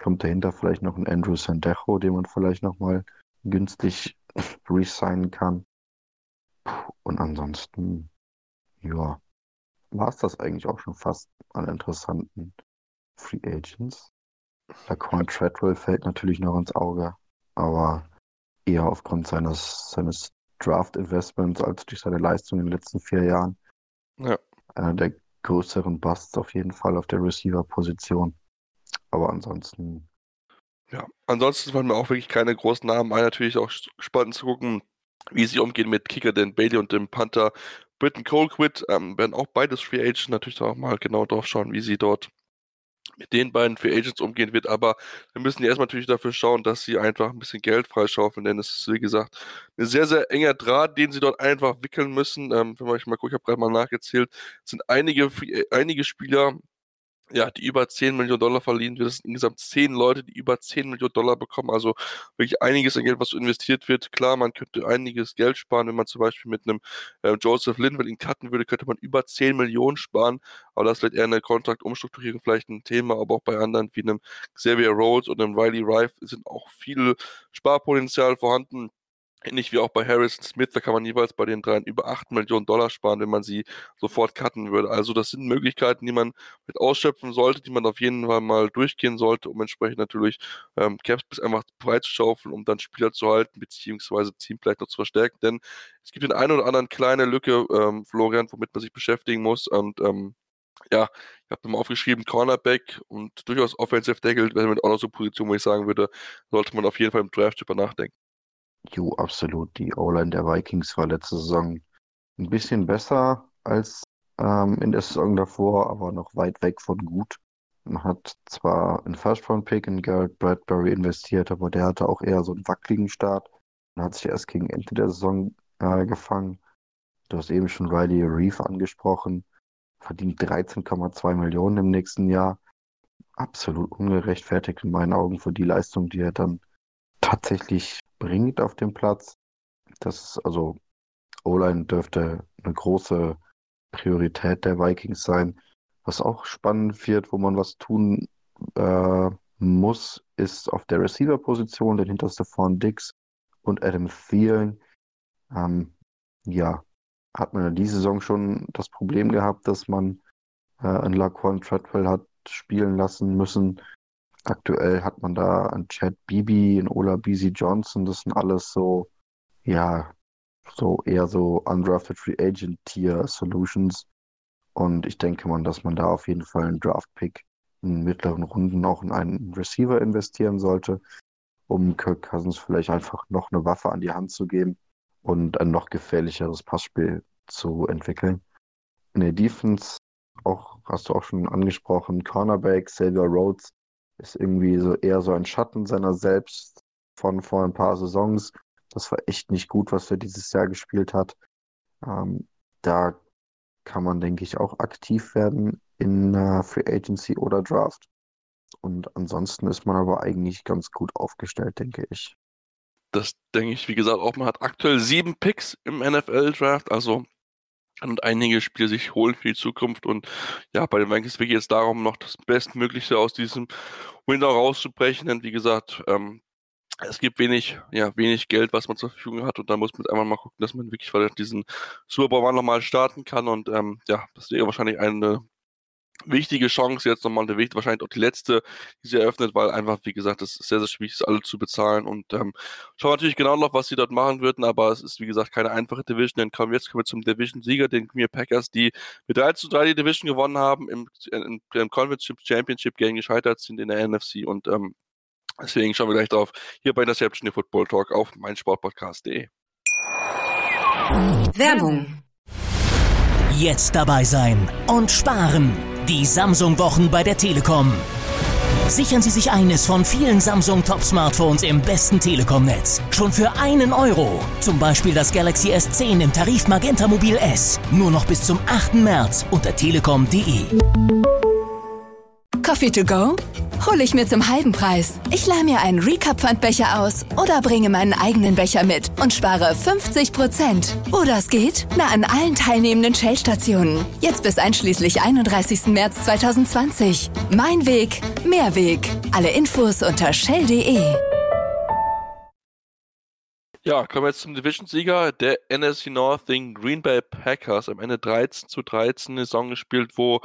kommt dahinter vielleicht noch ein Andrew Sandejo, den man vielleicht nochmal günstig *laughs* resignen kann. Und ansonsten, ja, war es das eigentlich auch schon fast an interessanten Free Agents. Laquan Treadwell fällt natürlich noch ins Auge, aber eher aufgrund seines, seines Draft-Investments als durch seine Leistung in den letzten vier Jahren. Ja. Einer der größeren Busts auf jeden Fall auf der Receiver-Position. Aber ansonsten. Ja, ansonsten fallen mir auch wirklich keine großen Namen ein. Natürlich auch spannend zu gucken, wie sie umgehen mit Kicker Dan Bailey und dem Panther Britton Colquitt. Ähm, werden auch beides Free Agents natürlich auch mal genau drauf schauen, wie sie dort mit den beiden Free Agents umgehen wird. Aber wir müssen erstmal natürlich dafür schauen, dass sie einfach ein bisschen Geld freischaufeln, denn es ist, wie gesagt, ein sehr, sehr enger Draht, den sie dort einfach wickeln müssen. Ähm, wenn man mal guckt, ich habe gerade mal nachgezählt, sind einige, einige Spieler ja, die über 10 Millionen Dollar verliehen wird. Das sind insgesamt 10 Leute, die über 10 Millionen Dollar bekommen. Also wirklich einiges an Geld, was investiert wird. Klar, man könnte einiges Geld sparen, wenn man zum Beispiel mit einem äh, Joseph Linville ihn cutten würde, könnte man über 10 Millionen sparen. Aber das vielleicht eher eine Kontraktumstrukturierung vielleicht ein Thema, aber auch bei anderen wie einem Xavier Rhodes oder einem Riley Rife sind auch viel Sparpotenzial vorhanden. Ähnlich wie auch bei Harrison Smith, da kann man jeweils bei den dreien über 8 Millionen Dollar sparen, wenn man sie sofort cutten würde. Also das sind Möglichkeiten, die man mit ausschöpfen sollte, die man auf jeden Fall mal durchgehen sollte, um entsprechend natürlich ähm, Caps einfach freizuschaufeln, um dann Spieler zu halten, beziehungsweise Team vielleicht noch zu verstärken. Denn es gibt den einen oder anderen kleine Lücke, ähm, Florian, womit man sich beschäftigen muss. Und ähm, ja, ich habe mal aufgeschrieben, Cornerback und durchaus Offensive Tackle, wäre mit auch noch so Position, wo ich sagen würde, sollte man auf jeden Fall im Draft drüber nachdenken. Jo, absolut. Die O-Line der Vikings war letzte Saison ein bisschen besser als ähm, in der Saison davor, aber noch weit weg von gut. Man hat zwar einen First-Round-Pick in Garrett Bradbury investiert, aber der hatte auch eher so einen wackeligen Start. Man hat sich erst gegen Ende der Saison äh, gefangen. Du hast eben schon Riley Reef angesprochen. Verdient 13,2 Millionen im nächsten Jahr. Absolut ungerechtfertigt in meinen Augen für die Leistung, die er dann tatsächlich bringt auf dem Platz. Das ist also, O-Line dürfte eine große Priorität der Vikings sein. Was auch spannend wird, wo man was tun äh, muss, ist auf der Receiver-Position, den hinterste von Dix und Adam Thielen. Ähm, ja, hat man in dieser Saison schon das Problem gehabt, dass man äh, einen Laquan Treadwell hat spielen lassen müssen. Aktuell hat man da einen Chad Bibi, einen Ola Beasy Johnson, das sind alles so, ja, so eher so undrafted Free Agent Tier Solutions. Und ich denke mal, dass man da auf jeden Fall einen Draft Pick in mittleren Runden auch in einen Receiver investieren sollte, um Kirk Cousins vielleicht einfach noch eine Waffe an die Hand zu geben und ein noch gefährlicheres Passspiel zu entwickeln. In der Defense, auch hast du auch schon angesprochen, Cornerback, Xavier Rhodes ist irgendwie so eher so ein Schatten seiner selbst von vor ein paar Saisons. Das war echt nicht gut, was er dieses Jahr gespielt hat. Ähm, da kann man, denke ich, auch aktiv werden in äh, Free Agency oder Draft. Und ansonsten ist man aber eigentlich ganz gut aufgestellt, denke ich. Das denke ich, wie gesagt, auch man hat aktuell sieben Picks im NFL-Draft, also und einige Spiele sich holen für die Zukunft. Und ja, bei den Vikings geht es darum, noch das Bestmögliche aus diesem Window rauszubrechen. Denn wie gesagt, ähm, es gibt wenig, ja, wenig Geld, was man zur Verfügung hat und da muss man einfach mal gucken, dass man wirklich diesen Super nochmal starten kann und ähm, ja, das wäre wahrscheinlich eine wichtige Chance jetzt nochmal, eine, wahrscheinlich auch die letzte, die sie eröffnet, weil einfach, wie gesagt, es ist sehr, sehr schwierig ist, alle zu bezahlen und ähm, schauen wir natürlich genau noch, was sie dort machen würden, aber es ist, wie gesagt, keine einfache Division, denn kommen jetzt kommen wir zum Division-Sieger, den Green Packers, die mit 3 zu 3 die Division gewonnen haben, im, im, im Conference Championship Game gescheitert sind in der NFC und ähm, deswegen schauen wir gleich drauf, hier bei Interception, der Football Talk auf meinsportpodcast.de. Werbung Jetzt dabei sein und sparen. Die Samsung-Wochen bei der Telekom. Sichern Sie sich eines von vielen Samsung Top-Smartphones im besten Telekom-Netz. Schon für einen Euro. Zum Beispiel das Galaxy S10 im Tarif Magenta Mobil S. Nur noch bis zum 8. März unter telekom.de. Coffee to go? Hol ich mir zum halben Preis. Ich leih mir einen Recap-Pfandbecher aus oder bringe meinen eigenen Becher mit und spare 50%. Oder es geht? Na, an allen teilnehmenden Shell-Stationen. Jetzt bis einschließlich 31. März 2020. Mein Weg, mehr Weg. Alle Infos unter shell.de. Ja, kommen wir jetzt zum Division-Sieger der NFC North, den Green Bay Packers. Am Ende 13 zu 13 eine Saison gespielt, wo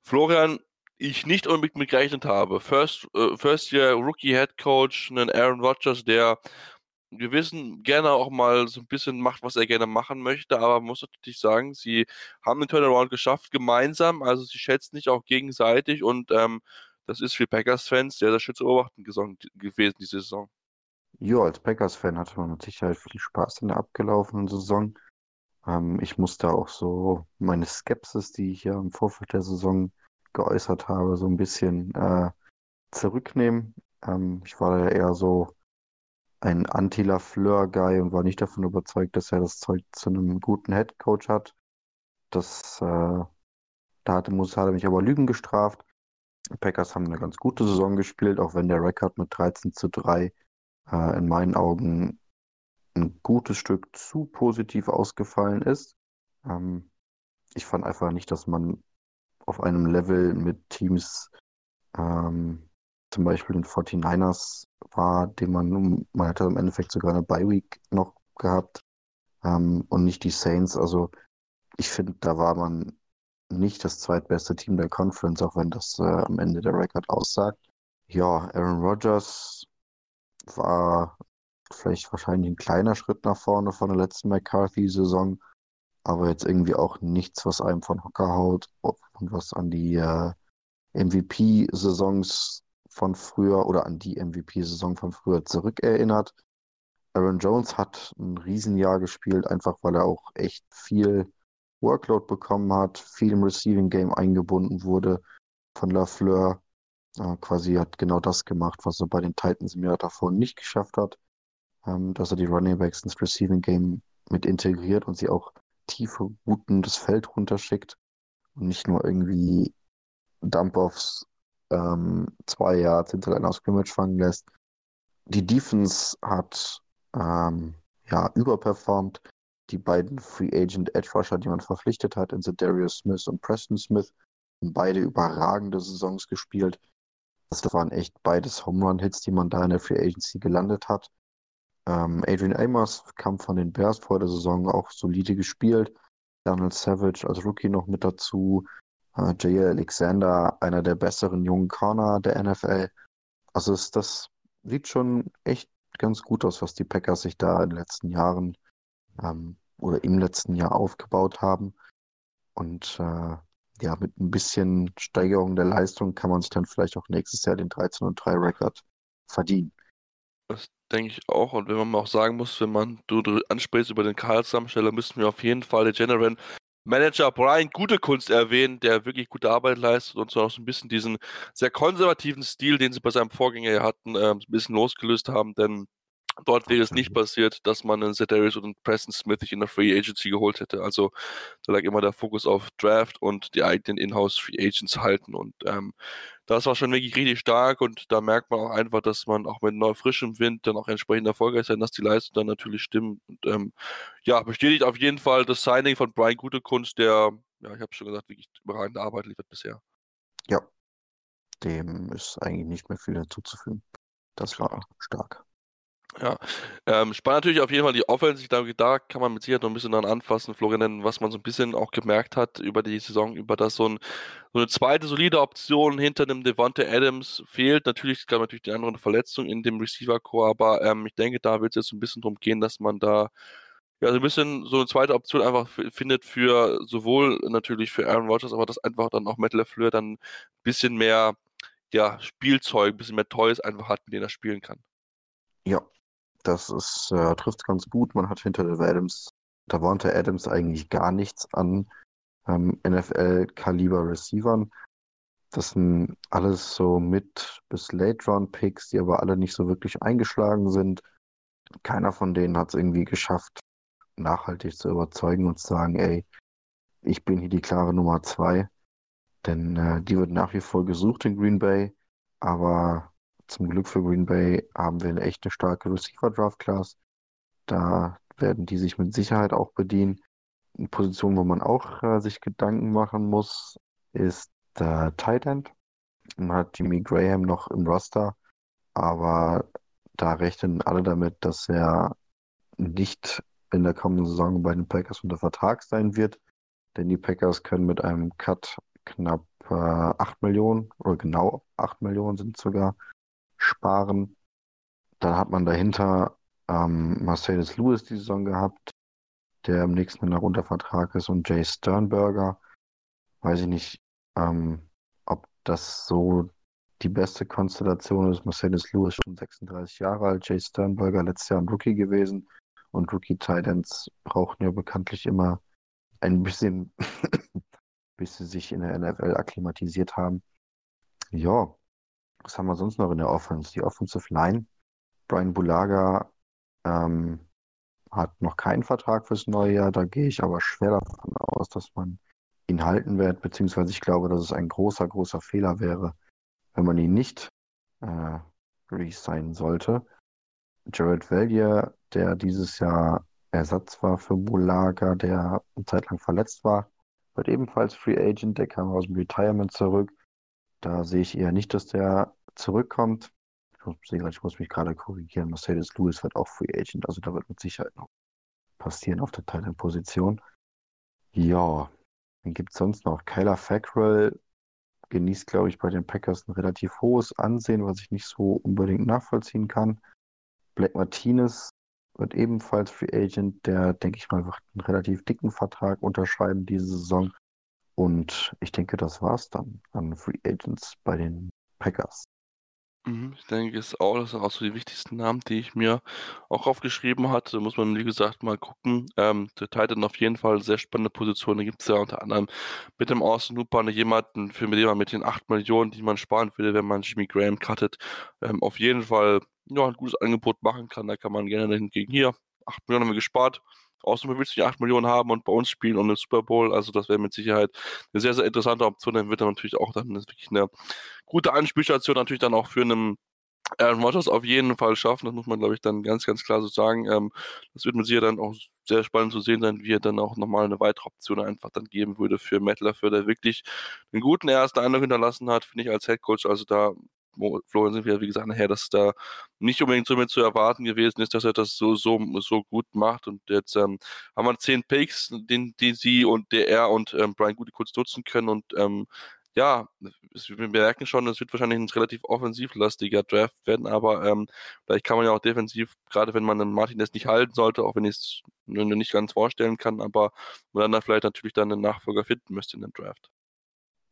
Florian ich nicht unbedingt mit gerechnet habe. First, äh, First Year Rookie Head Coach, einen Aaron Rodgers, der wir wissen gerne auch mal so ein bisschen macht, was er gerne machen möchte, aber man muss natürlich sagen, sie haben den Turnaround geschafft gemeinsam, also sie schätzen sich auch gegenseitig und ähm, das ist für Packers-Fans sehr, sehr schön zu beobachten gewesen, diese Saison. Ja, als Packers-Fan hatte man mit Sicherheit viel Spaß in der abgelaufenen Saison. Ähm, ich musste auch so meine Skepsis, die ich ja im Vorfeld der Saison geäußert habe, so ein bisschen äh, zurücknehmen. Ähm, ich war ja eher so ein Anti-Lafleur-Guy und war nicht davon überzeugt, dass er das Zeug zu einem guten Head Coach hat. Das, äh, da hatte, er mich aber Lügen gestraft. Die Packers haben eine ganz gute Saison gespielt, auch wenn der Rekord mit 13 zu 3 äh, in meinen Augen ein gutes Stück zu positiv ausgefallen ist. Ähm, ich fand einfach nicht, dass man auf einem Level mit Teams, ähm, zum Beispiel den 49ers war, den man, man hatte im Endeffekt sogar eine Bye-Week noch gehabt ähm, und nicht die Saints. Also ich finde, da war man nicht das zweitbeste Team der Conference, auch wenn das äh, am Ende der Record aussagt. Ja, Aaron Rodgers war vielleicht wahrscheinlich ein kleiner Schritt nach vorne von der letzten McCarthy-Saison, aber jetzt irgendwie auch nichts, was einem von Hocker haut und was an die äh, MVP-Saisons von früher oder an die MVP-Saison von früher zurückerinnert. Aaron Jones hat ein Riesenjahr gespielt, einfach weil er auch echt viel Workload bekommen hat, viel im Receiving Game eingebunden wurde von Lafleur. Äh, quasi hat genau das gemacht, was er bei den Titans im Jahr davor nicht geschafft hat, ähm, dass er die Running Backs ins Receiving Game mit integriert und sie auch tiefe Routen das Feld runterschickt und nicht nur irgendwie Dump-Offs ähm, zwei Yards hinter einer Scrimmage fangen lässt. Die Defense hat ähm, ja überperformt. Die beiden Free Agent Edge Rusher, die man verpflichtet hat, in Darius Smith und Preston Smith, haben beide überragende Saisons gespielt. Das waren echt beides Home Run Hits, die man da in der Free Agency gelandet hat. Ähm, Adrian Amos kam von den Bears vor der Saison auch solide gespielt. Donald Savage als Rookie noch mit dazu. Äh, Jair Alexander, einer der besseren jungen Corner der NFL. Also ist, das sieht schon echt ganz gut aus, was die Packers sich da in den letzten Jahren ähm, oder im letzten Jahr aufgebaut haben. Und äh, ja, mit ein bisschen Steigerung der Leistung kann man sich dann vielleicht auch nächstes Jahr den 13 und 3 Rekord verdienen. Das denke ich auch. Und wenn man auch sagen muss, wenn man du, du ansprichst über den Karl-Zusammensteller, müssen wir auf jeden Fall den General Manager Brian Gutekunst erwähnen, der wirklich gute Arbeit leistet und so auch so ein bisschen diesen sehr konservativen Stil, den sie bei seinem Vorgänger hatten, äh, ein bisschen losgelöst haben, denn Dort wäre es nicht passiert, dass man einen Zedarius und einen Preston Smith in der Free Agency geholt hätte. Also da lag immer der Fokus auf Draft und die eigenen Inhouse Free Agents halten. Und ähm, das war schon wirklich richtig stark und da merkt man auch einfach, dass man auch mit neu frischem Wind dann auch entsprechend erfolgreich sein, dass die Leistung dann natürlich stimmt. Und ähm, ja, bestätigt auf jeden Fall das Signing von Brian Gutekunst, der, ja, ich habe schon gesagt, wirklich überragende Arbeit liefert bisher. Ja, dem ist eigentlich nicht mehr viel hinzuzufügen. Das war stark. Ja, ähm, spannend natürlich auf jeden Fall die Offense. Ich glaube, da kann man mit Sicherheit noch ein bisschen dran anfassen, Florian, was man so ein bisschen auch gemerkt hat über die Saison, über das so, ein, so eine zweite solide Option hinter dem Devonte Adams fehlt. Natürlich gab natürlich die andere Verletzung in dem Receiver-Core, aber ähm, ich denke, da wird es jetzt so ein bisschen darum gehen, dass man da ja, so ein bisschen so eine zweite Option einfach findet für sowohl natürlich für Aaron Rodgers, aber dass einfach dann auch Matt LeFleur dann ein bisschen mehr ja, Spielzeug, ein bisschen mehr Toys einfach hat, mit denen er spielen kann. Ja, das ist, äh, trifft ganz gut. Man hat hinter Adams, Davante Adams eigentlich gar nichts an ähm, NFL-Kaliber-Receivern. Das sind alles so mit bis Late-Round-Picks, die aber alle nicht so wirklich eingeschlagen sind. Keiner von denen hat es irgendwie geschafft, nachhaltig zu überzeugen und zu sagen, ey, ich bin hier die klare Nummer zwei. Denn äh, die wird nach wie vor gesucht in Green Bay. Aber zum Glück für Green Bay haben wir eine echte starke Receiver-Draft-Class. Da werden die sich mit Sicherheit auch bedienen. Eine Position, wo man auch äh, sich Gedanken machen muss, ist der Tight End. Man hat Jimmy Graham noch im Roster, aber da rechnen alle damit, dass er nicht in der kommenden Saison bei den Packers unter Vertrag sein wird. Denn die Packers können mit einem Cut knapp äh, 8 Millionen oder genau 8 Millionen sind sogar sparen. Dann hat man dahinter ähm, Mercedes Lewis die Saison gehabt, der im nächsten Jahr unter Vertrag ist, und Jay Sternberger. Weiß ich nicht, ähm, ob das so die beste Konstellation ist. Mercedes Lewis schon 36 Jahre alt, Jay Sternberger letztes Jahr ein Rookie gewesen. Und Rookie-Titans brauchen ja bekanntlich immer ein bisschen, *laughs* bis sie sich in der NFL akklimatisiert haben. Ja, was haben wir sonst noch in der Offense? Die Offensive Line. Brian Bulaga ähm, hat noch keinen Vertrag fürs neue Jahr. Da gehe ich aber schwer davon aus, dass man ihn halten wird, beziehungsweise ich glaube, dass es ein großer, großer Fehler wäre, wenn man ihn nicht äh, resignen sollte. Jared Vallier, der dieses Jahr Ersatz war für Bulaga, der eine Zeit lang verletzt war, wird ebenfalls Free Agent, der kam aus dem Retirement zurück. Da sehe ich eher nicht, dass der zurückkommt. Ich muss, ich muss mich gerade korrigieren. Mercedes Lewis wird auch Free Agent, also da wird mit Sicherheit noch passieren auf der Thailand-Position. Ja, dann gibt es sonst noch Kyler Fackrell, genießt, glaube ich, bei den Packers ein relativ hohes Ansehen, was ich nicht so unbedingt nachvollziehen kann. Black Martinez wird ebenfalls Free Agent, der, denke ich mal, wird einen relativ dicken Vertrag unterschreiben diese Saison. Und ich denke, das war's dann an Free Agents bei den Packers. Mhm, ich denke, ist auch, das sind auch so die wichtigsten Namen, die ich mir auch aufgeschrieben hatte. Da muss man, wie gesagt, mal gucken. Ähm, der Titan auf jeden Fall sehr spannende Position. Da gibt es ja unter anderem mit dem Austin Hooper jemanden, für den man mit den 8 Millionen, die man sparen würde, wenn man Jimmy Graham cuttet, ähm, auf jeden Fall ja, ein gutes Angebot machen kann. Da kann man gerne hingegen hier. 8 Millionen haben wir gespart. Außerdem willst du die 8 Millionen haben und bei uns spielen um den Super Bowl. Also das wäre mit Sicherheit eine sehr, sehr interessante Option. Dann wird er natürlich auch dann wirklich eine gute Anspielstation natürlich dann auch für einen Aaron Rodgers auf jeden Fall schaffen. Das muss man, glaube ich, dann ganz, ganz klar so sagen. Ähm, das wird mit Sicherheit dann auch sehr spannend zu sehen sein, wie er dann auch nochmal eine weitere Option einfach dann geben würde für Matt LaFleur, der wirklich einen guten ersten Eindruck hinterlassen hat, finde ich, als Head Coach. Also da Florian sind wir, wie gesagt, nachher, dass da nicht unbedingt so mit zu erwarten gewesen ist, dass er das so, so, so gut macht. Und jetzt ähm, haben wir zehn Picks, den, die sie und der er und ähm, Brian Goody kurz nutzen können. Und ähm, ja, wir merken schon, es wird wahrscheinlich ein relativ offensivlastiger Draft werden, aber ähm, vielleicht kann man ja auch defensiv, gerade wenn man einen Martinez nicht halten sollte, auch wenn ich es nicht ganz vorstellen kann, aber man dann da vielleicht natürlich dann einen Nachfolger finden müsste in dem Draft.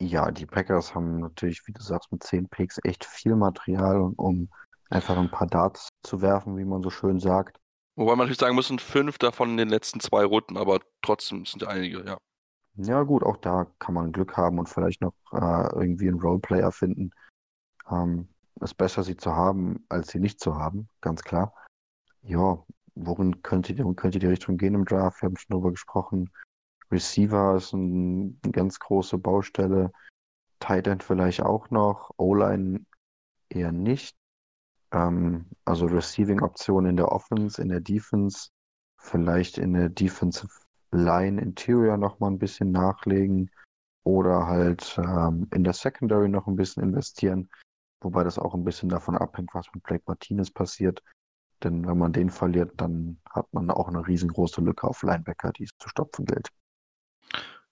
Ja, die Packers haben natürlich, wie du sagst, mit 10 Picks echt viel Material, um einfach ein paar Darts zu werfen, wie man so schön sagt. Wobei man natürlich sagen muss, sind fünf davon in den letzten zwei Runden, aber trotzdem sind einige, ja. Ja, gut, auch da kann man Glück haben und vielleicht noch äh, irgendwie einen Roleplayer finden. Ähm, ist besser, sie zu haben, als sie nicht zu haben, ganz klar. Ja, worin könnte, könnte die Richtung gehen im Draft? Wir haben schon drüber gesprochen. Receiver ist ein, eine ganz große Baustelle. Tight End vielleicht auch noch. O-Line eher nicht. Ähm, also Receiving-Optionen in der Offense, in der Defense, vielleicht in der Defensive Line Interior noch mal ein bisschen nachlegen oder halt ähm, in der Secondary noch ein bisschen investieren, wobei das auch ein bisschen davon abhängt, was mit Blake Martinez passiert. denn wenn man den verliert, dann hat man auch eine riesengroße Lücke auf Linebacker, die es zu stopfen gilt.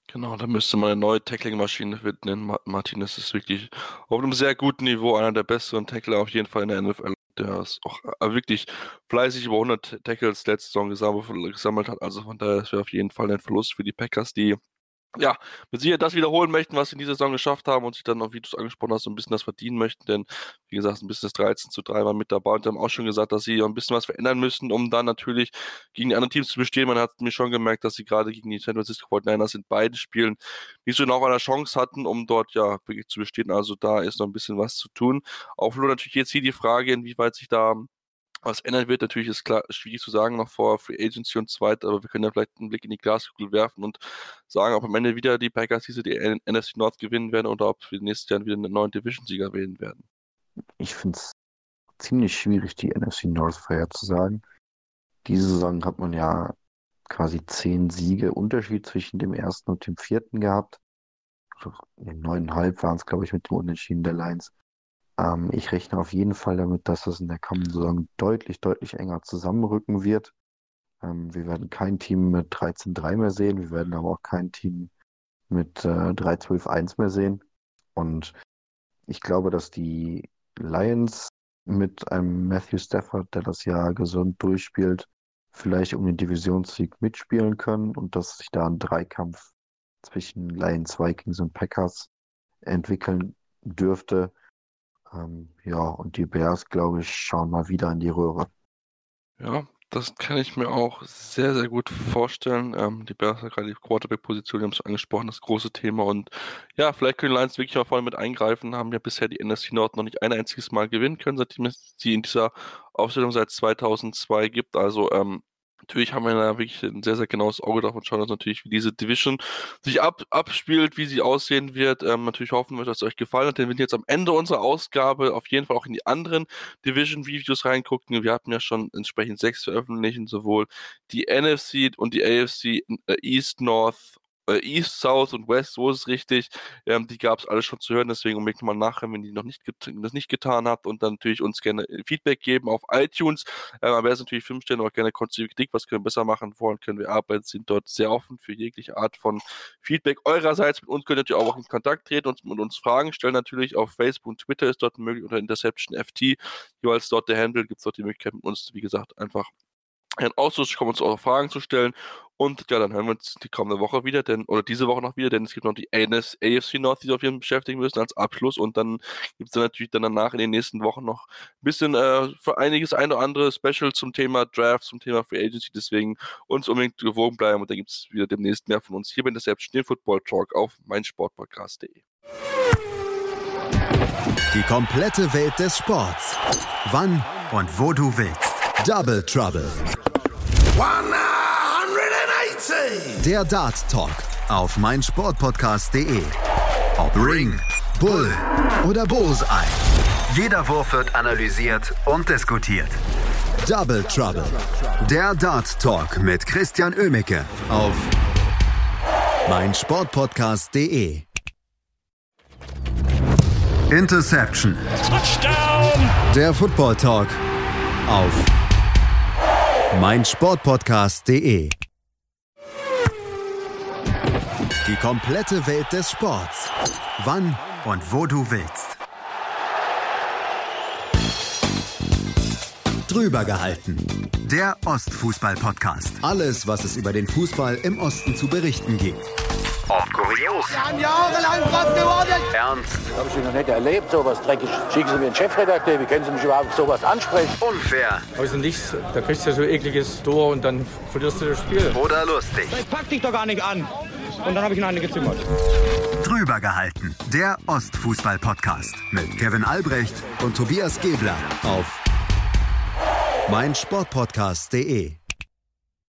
Genau, da müsste man eine neue Tackling-Maschine finden. Martinez ist wirklich auf einem sehr guten Niveau, einer der besseren Tackler auf jeden Fall in der NFL. Der ist auch äh, wirklich fleißig über 100 Tackles letzte Saison gesammelt hat. Also von daher ist auf jeden Fall ein Verlust für die Packers, die ja, mit Sicherheit das wiederholen möchten, was sie in dieser Saison geschafft haben und sich dann auch, wie du es angesprochen hast, so ein bisschen das verdienen möchten, denn wie gesagt, ein bisschen das 13 zu 3 war mit dabei und haben auch schon gesagt, dass sie ein bisschen was verändern müssen, um dann natürlich gegen die anderen Teams zu bestehen. Man hat mir schon gemerkt, dass sie gerade gegen die San Francisco 49ers in beiden Spielen nicht so noch eine Chance hatten, um dort ja wirklich zu bestehen. Also da ist noch ein bisschen was zu tun. Auch nur natürlich jetzt hier die Frage, inwieweit sich da was ändern wird, natürlich ist klar schwierig zu sagen noch vor Free Agency und zweit, aber wir können ja vielleicht einen Blick in die Glaskugel werfen und sagen, ob am Ende wieder die Packers diese die NFC North gewinnen werden oder ob wir nächstes Jahr wieder einen neuen Division-Sieger wählen werden. Ich finde es ziemlich schwierig, die NFC North vorherzusagen. Diese Saison hat man ja quasi zehn Siege Unterschied zwischen dem ersten und dem vierten gehabt. Neuneinhalb waren es, glaube ich, mit dem Unentschieden der Lions. Ähm, ich rechne auf jeden Fall damit, dass das in der kommenden Saison deutlich, deutlich enger zusammenrücken wird. Ähm, wir werden kein Team mit 13-3 mehr sehen. Wir werden aber auch kein Team mit äh, 3-12-1 mehr sehen. Und ich glaube, dass die Lions mit einem Matthew Stafford, der das Jahr gesund durchspielt, vielleicht um den Divisionssieg mitspielen können und dass sich da ein Dreikampf zwischen Lions, Vikings und Packers entwickeln dürfte. Ähm, ja, und die Bears, glaube ich, schauen mal wieder in die Röhre. Ja, das kann ich mir auch sehr, sehr gut vorstellen. Ähm, die Bears, gerade die Quarterback-Position, die haben es angesprochen, das große Thema. Und ja, vielleicht können die Lions wirklich mal vorne mit eingreifen. Haben ja bisher die NFC Nord noch nicht ein einziges Mal gewinnen können, seitdem es die in dieser Aufstellung seit 2002 gibt. Also ähm, Natürlich haben wir da wirklich ein sehr, sehr genaues Auge drauf und schauen uns natürlich, wie diese Division sich ab, abspielt, wie sie aussehen wird. Ähm, natürlich hoffen wir, dass es euch gefallen hat, denn wenn ihr jetzt am Ende unserer Ausgabe auf jeden Fall auch in die anderen Division-Reviews reingucken, wir hatten ja schon entsprechend sechs veröffentlichen, sowohl die NFC und die AFC äh, East, North East, South und West, so ist es richtig. Ähm, die gab es alle schon zu hören, deswegen unbedingt mal nachhören, wenn ihr noch nicht das nicht getan habt und dann natürlich uns gerne äh, Feedback geben auf iTunes. Ähm, aber es natürlich fünf Sterne auch gerne konstruktive Kritik, was können wir besser machen wollen, können wir arbeiten, sind dort sehr offen für jegliche Art von Feedback eurerseits. Mit uns könnt ihr auch in Kontakt treten und mit uns Fragen stellen. Natürlich auf Facebook und Twitter ist dort möglich unter Interception FT, jeweils dort der Handle, gibt es dort die Möglichkeit mit uns, wie gesagt, einfach einen Austausch kommen, uns auch Fragen zu stellen. Und ja, dann hören wir uns die kommende Woche wieder, denn, oder diese Woche noch wieder, denn es gibt noch die ANS, AFC North, die sich auf jeden Fall beschäftigen müssen als Abschluss. Und dann gibt es dann natürlich dann danach in den nächsten Wochen noch ein bisschen äh, für einiges ein oder andere Special zum Thema Draft, zum Thema Free Agency. Deswegen uns unbedingt gewogen bleiben und dann gibt es wieder demnächst mehr von uns hier bei der Selbst den Football Talk auf meinsportpodcast.de. Die komplette Welt des Sports. Wann und wo du willst. Double Trouble. 180! Der Dart Talk auf meinsportpodcast.de. Ob Ring, Bull oder Bullseye. Jeder Wurf wird analysiert und diskutiert. Double Trouble. Der Dart Talk mit Christian Ömicke auf meinsportpodcast.de. Interception. Touchdown! Der Football Talk auf meinsportpodcast.de. Die komplette Welt des Sports. Wann und wo du willst. Drüber gehalten. Der Ostfußball-Podcast. Alles, was es über den Fußball im Osten zu berichten gibt. Und kurios. Wir haben jahrelang drauf gewartet. Ernst. Habe ich noch nicht erlebt, sowas dreckig. Schicken Sie mir einen Chefredakteur, wie können Sie mich überhaupt auf sowas ansprechen? Unfair. Also nichts, da kriegst du so ekliges Tor und dann verlierst du das Spiel. Oder lustig. Ich pack dich doch gar nicht an. Und dann habe ich ihn eine gezimmert. Drüber gehalten. Der Ostfußball-Podcast mit Kevin Albrecht und Tobias Gebler auf meinsportpodcast.de.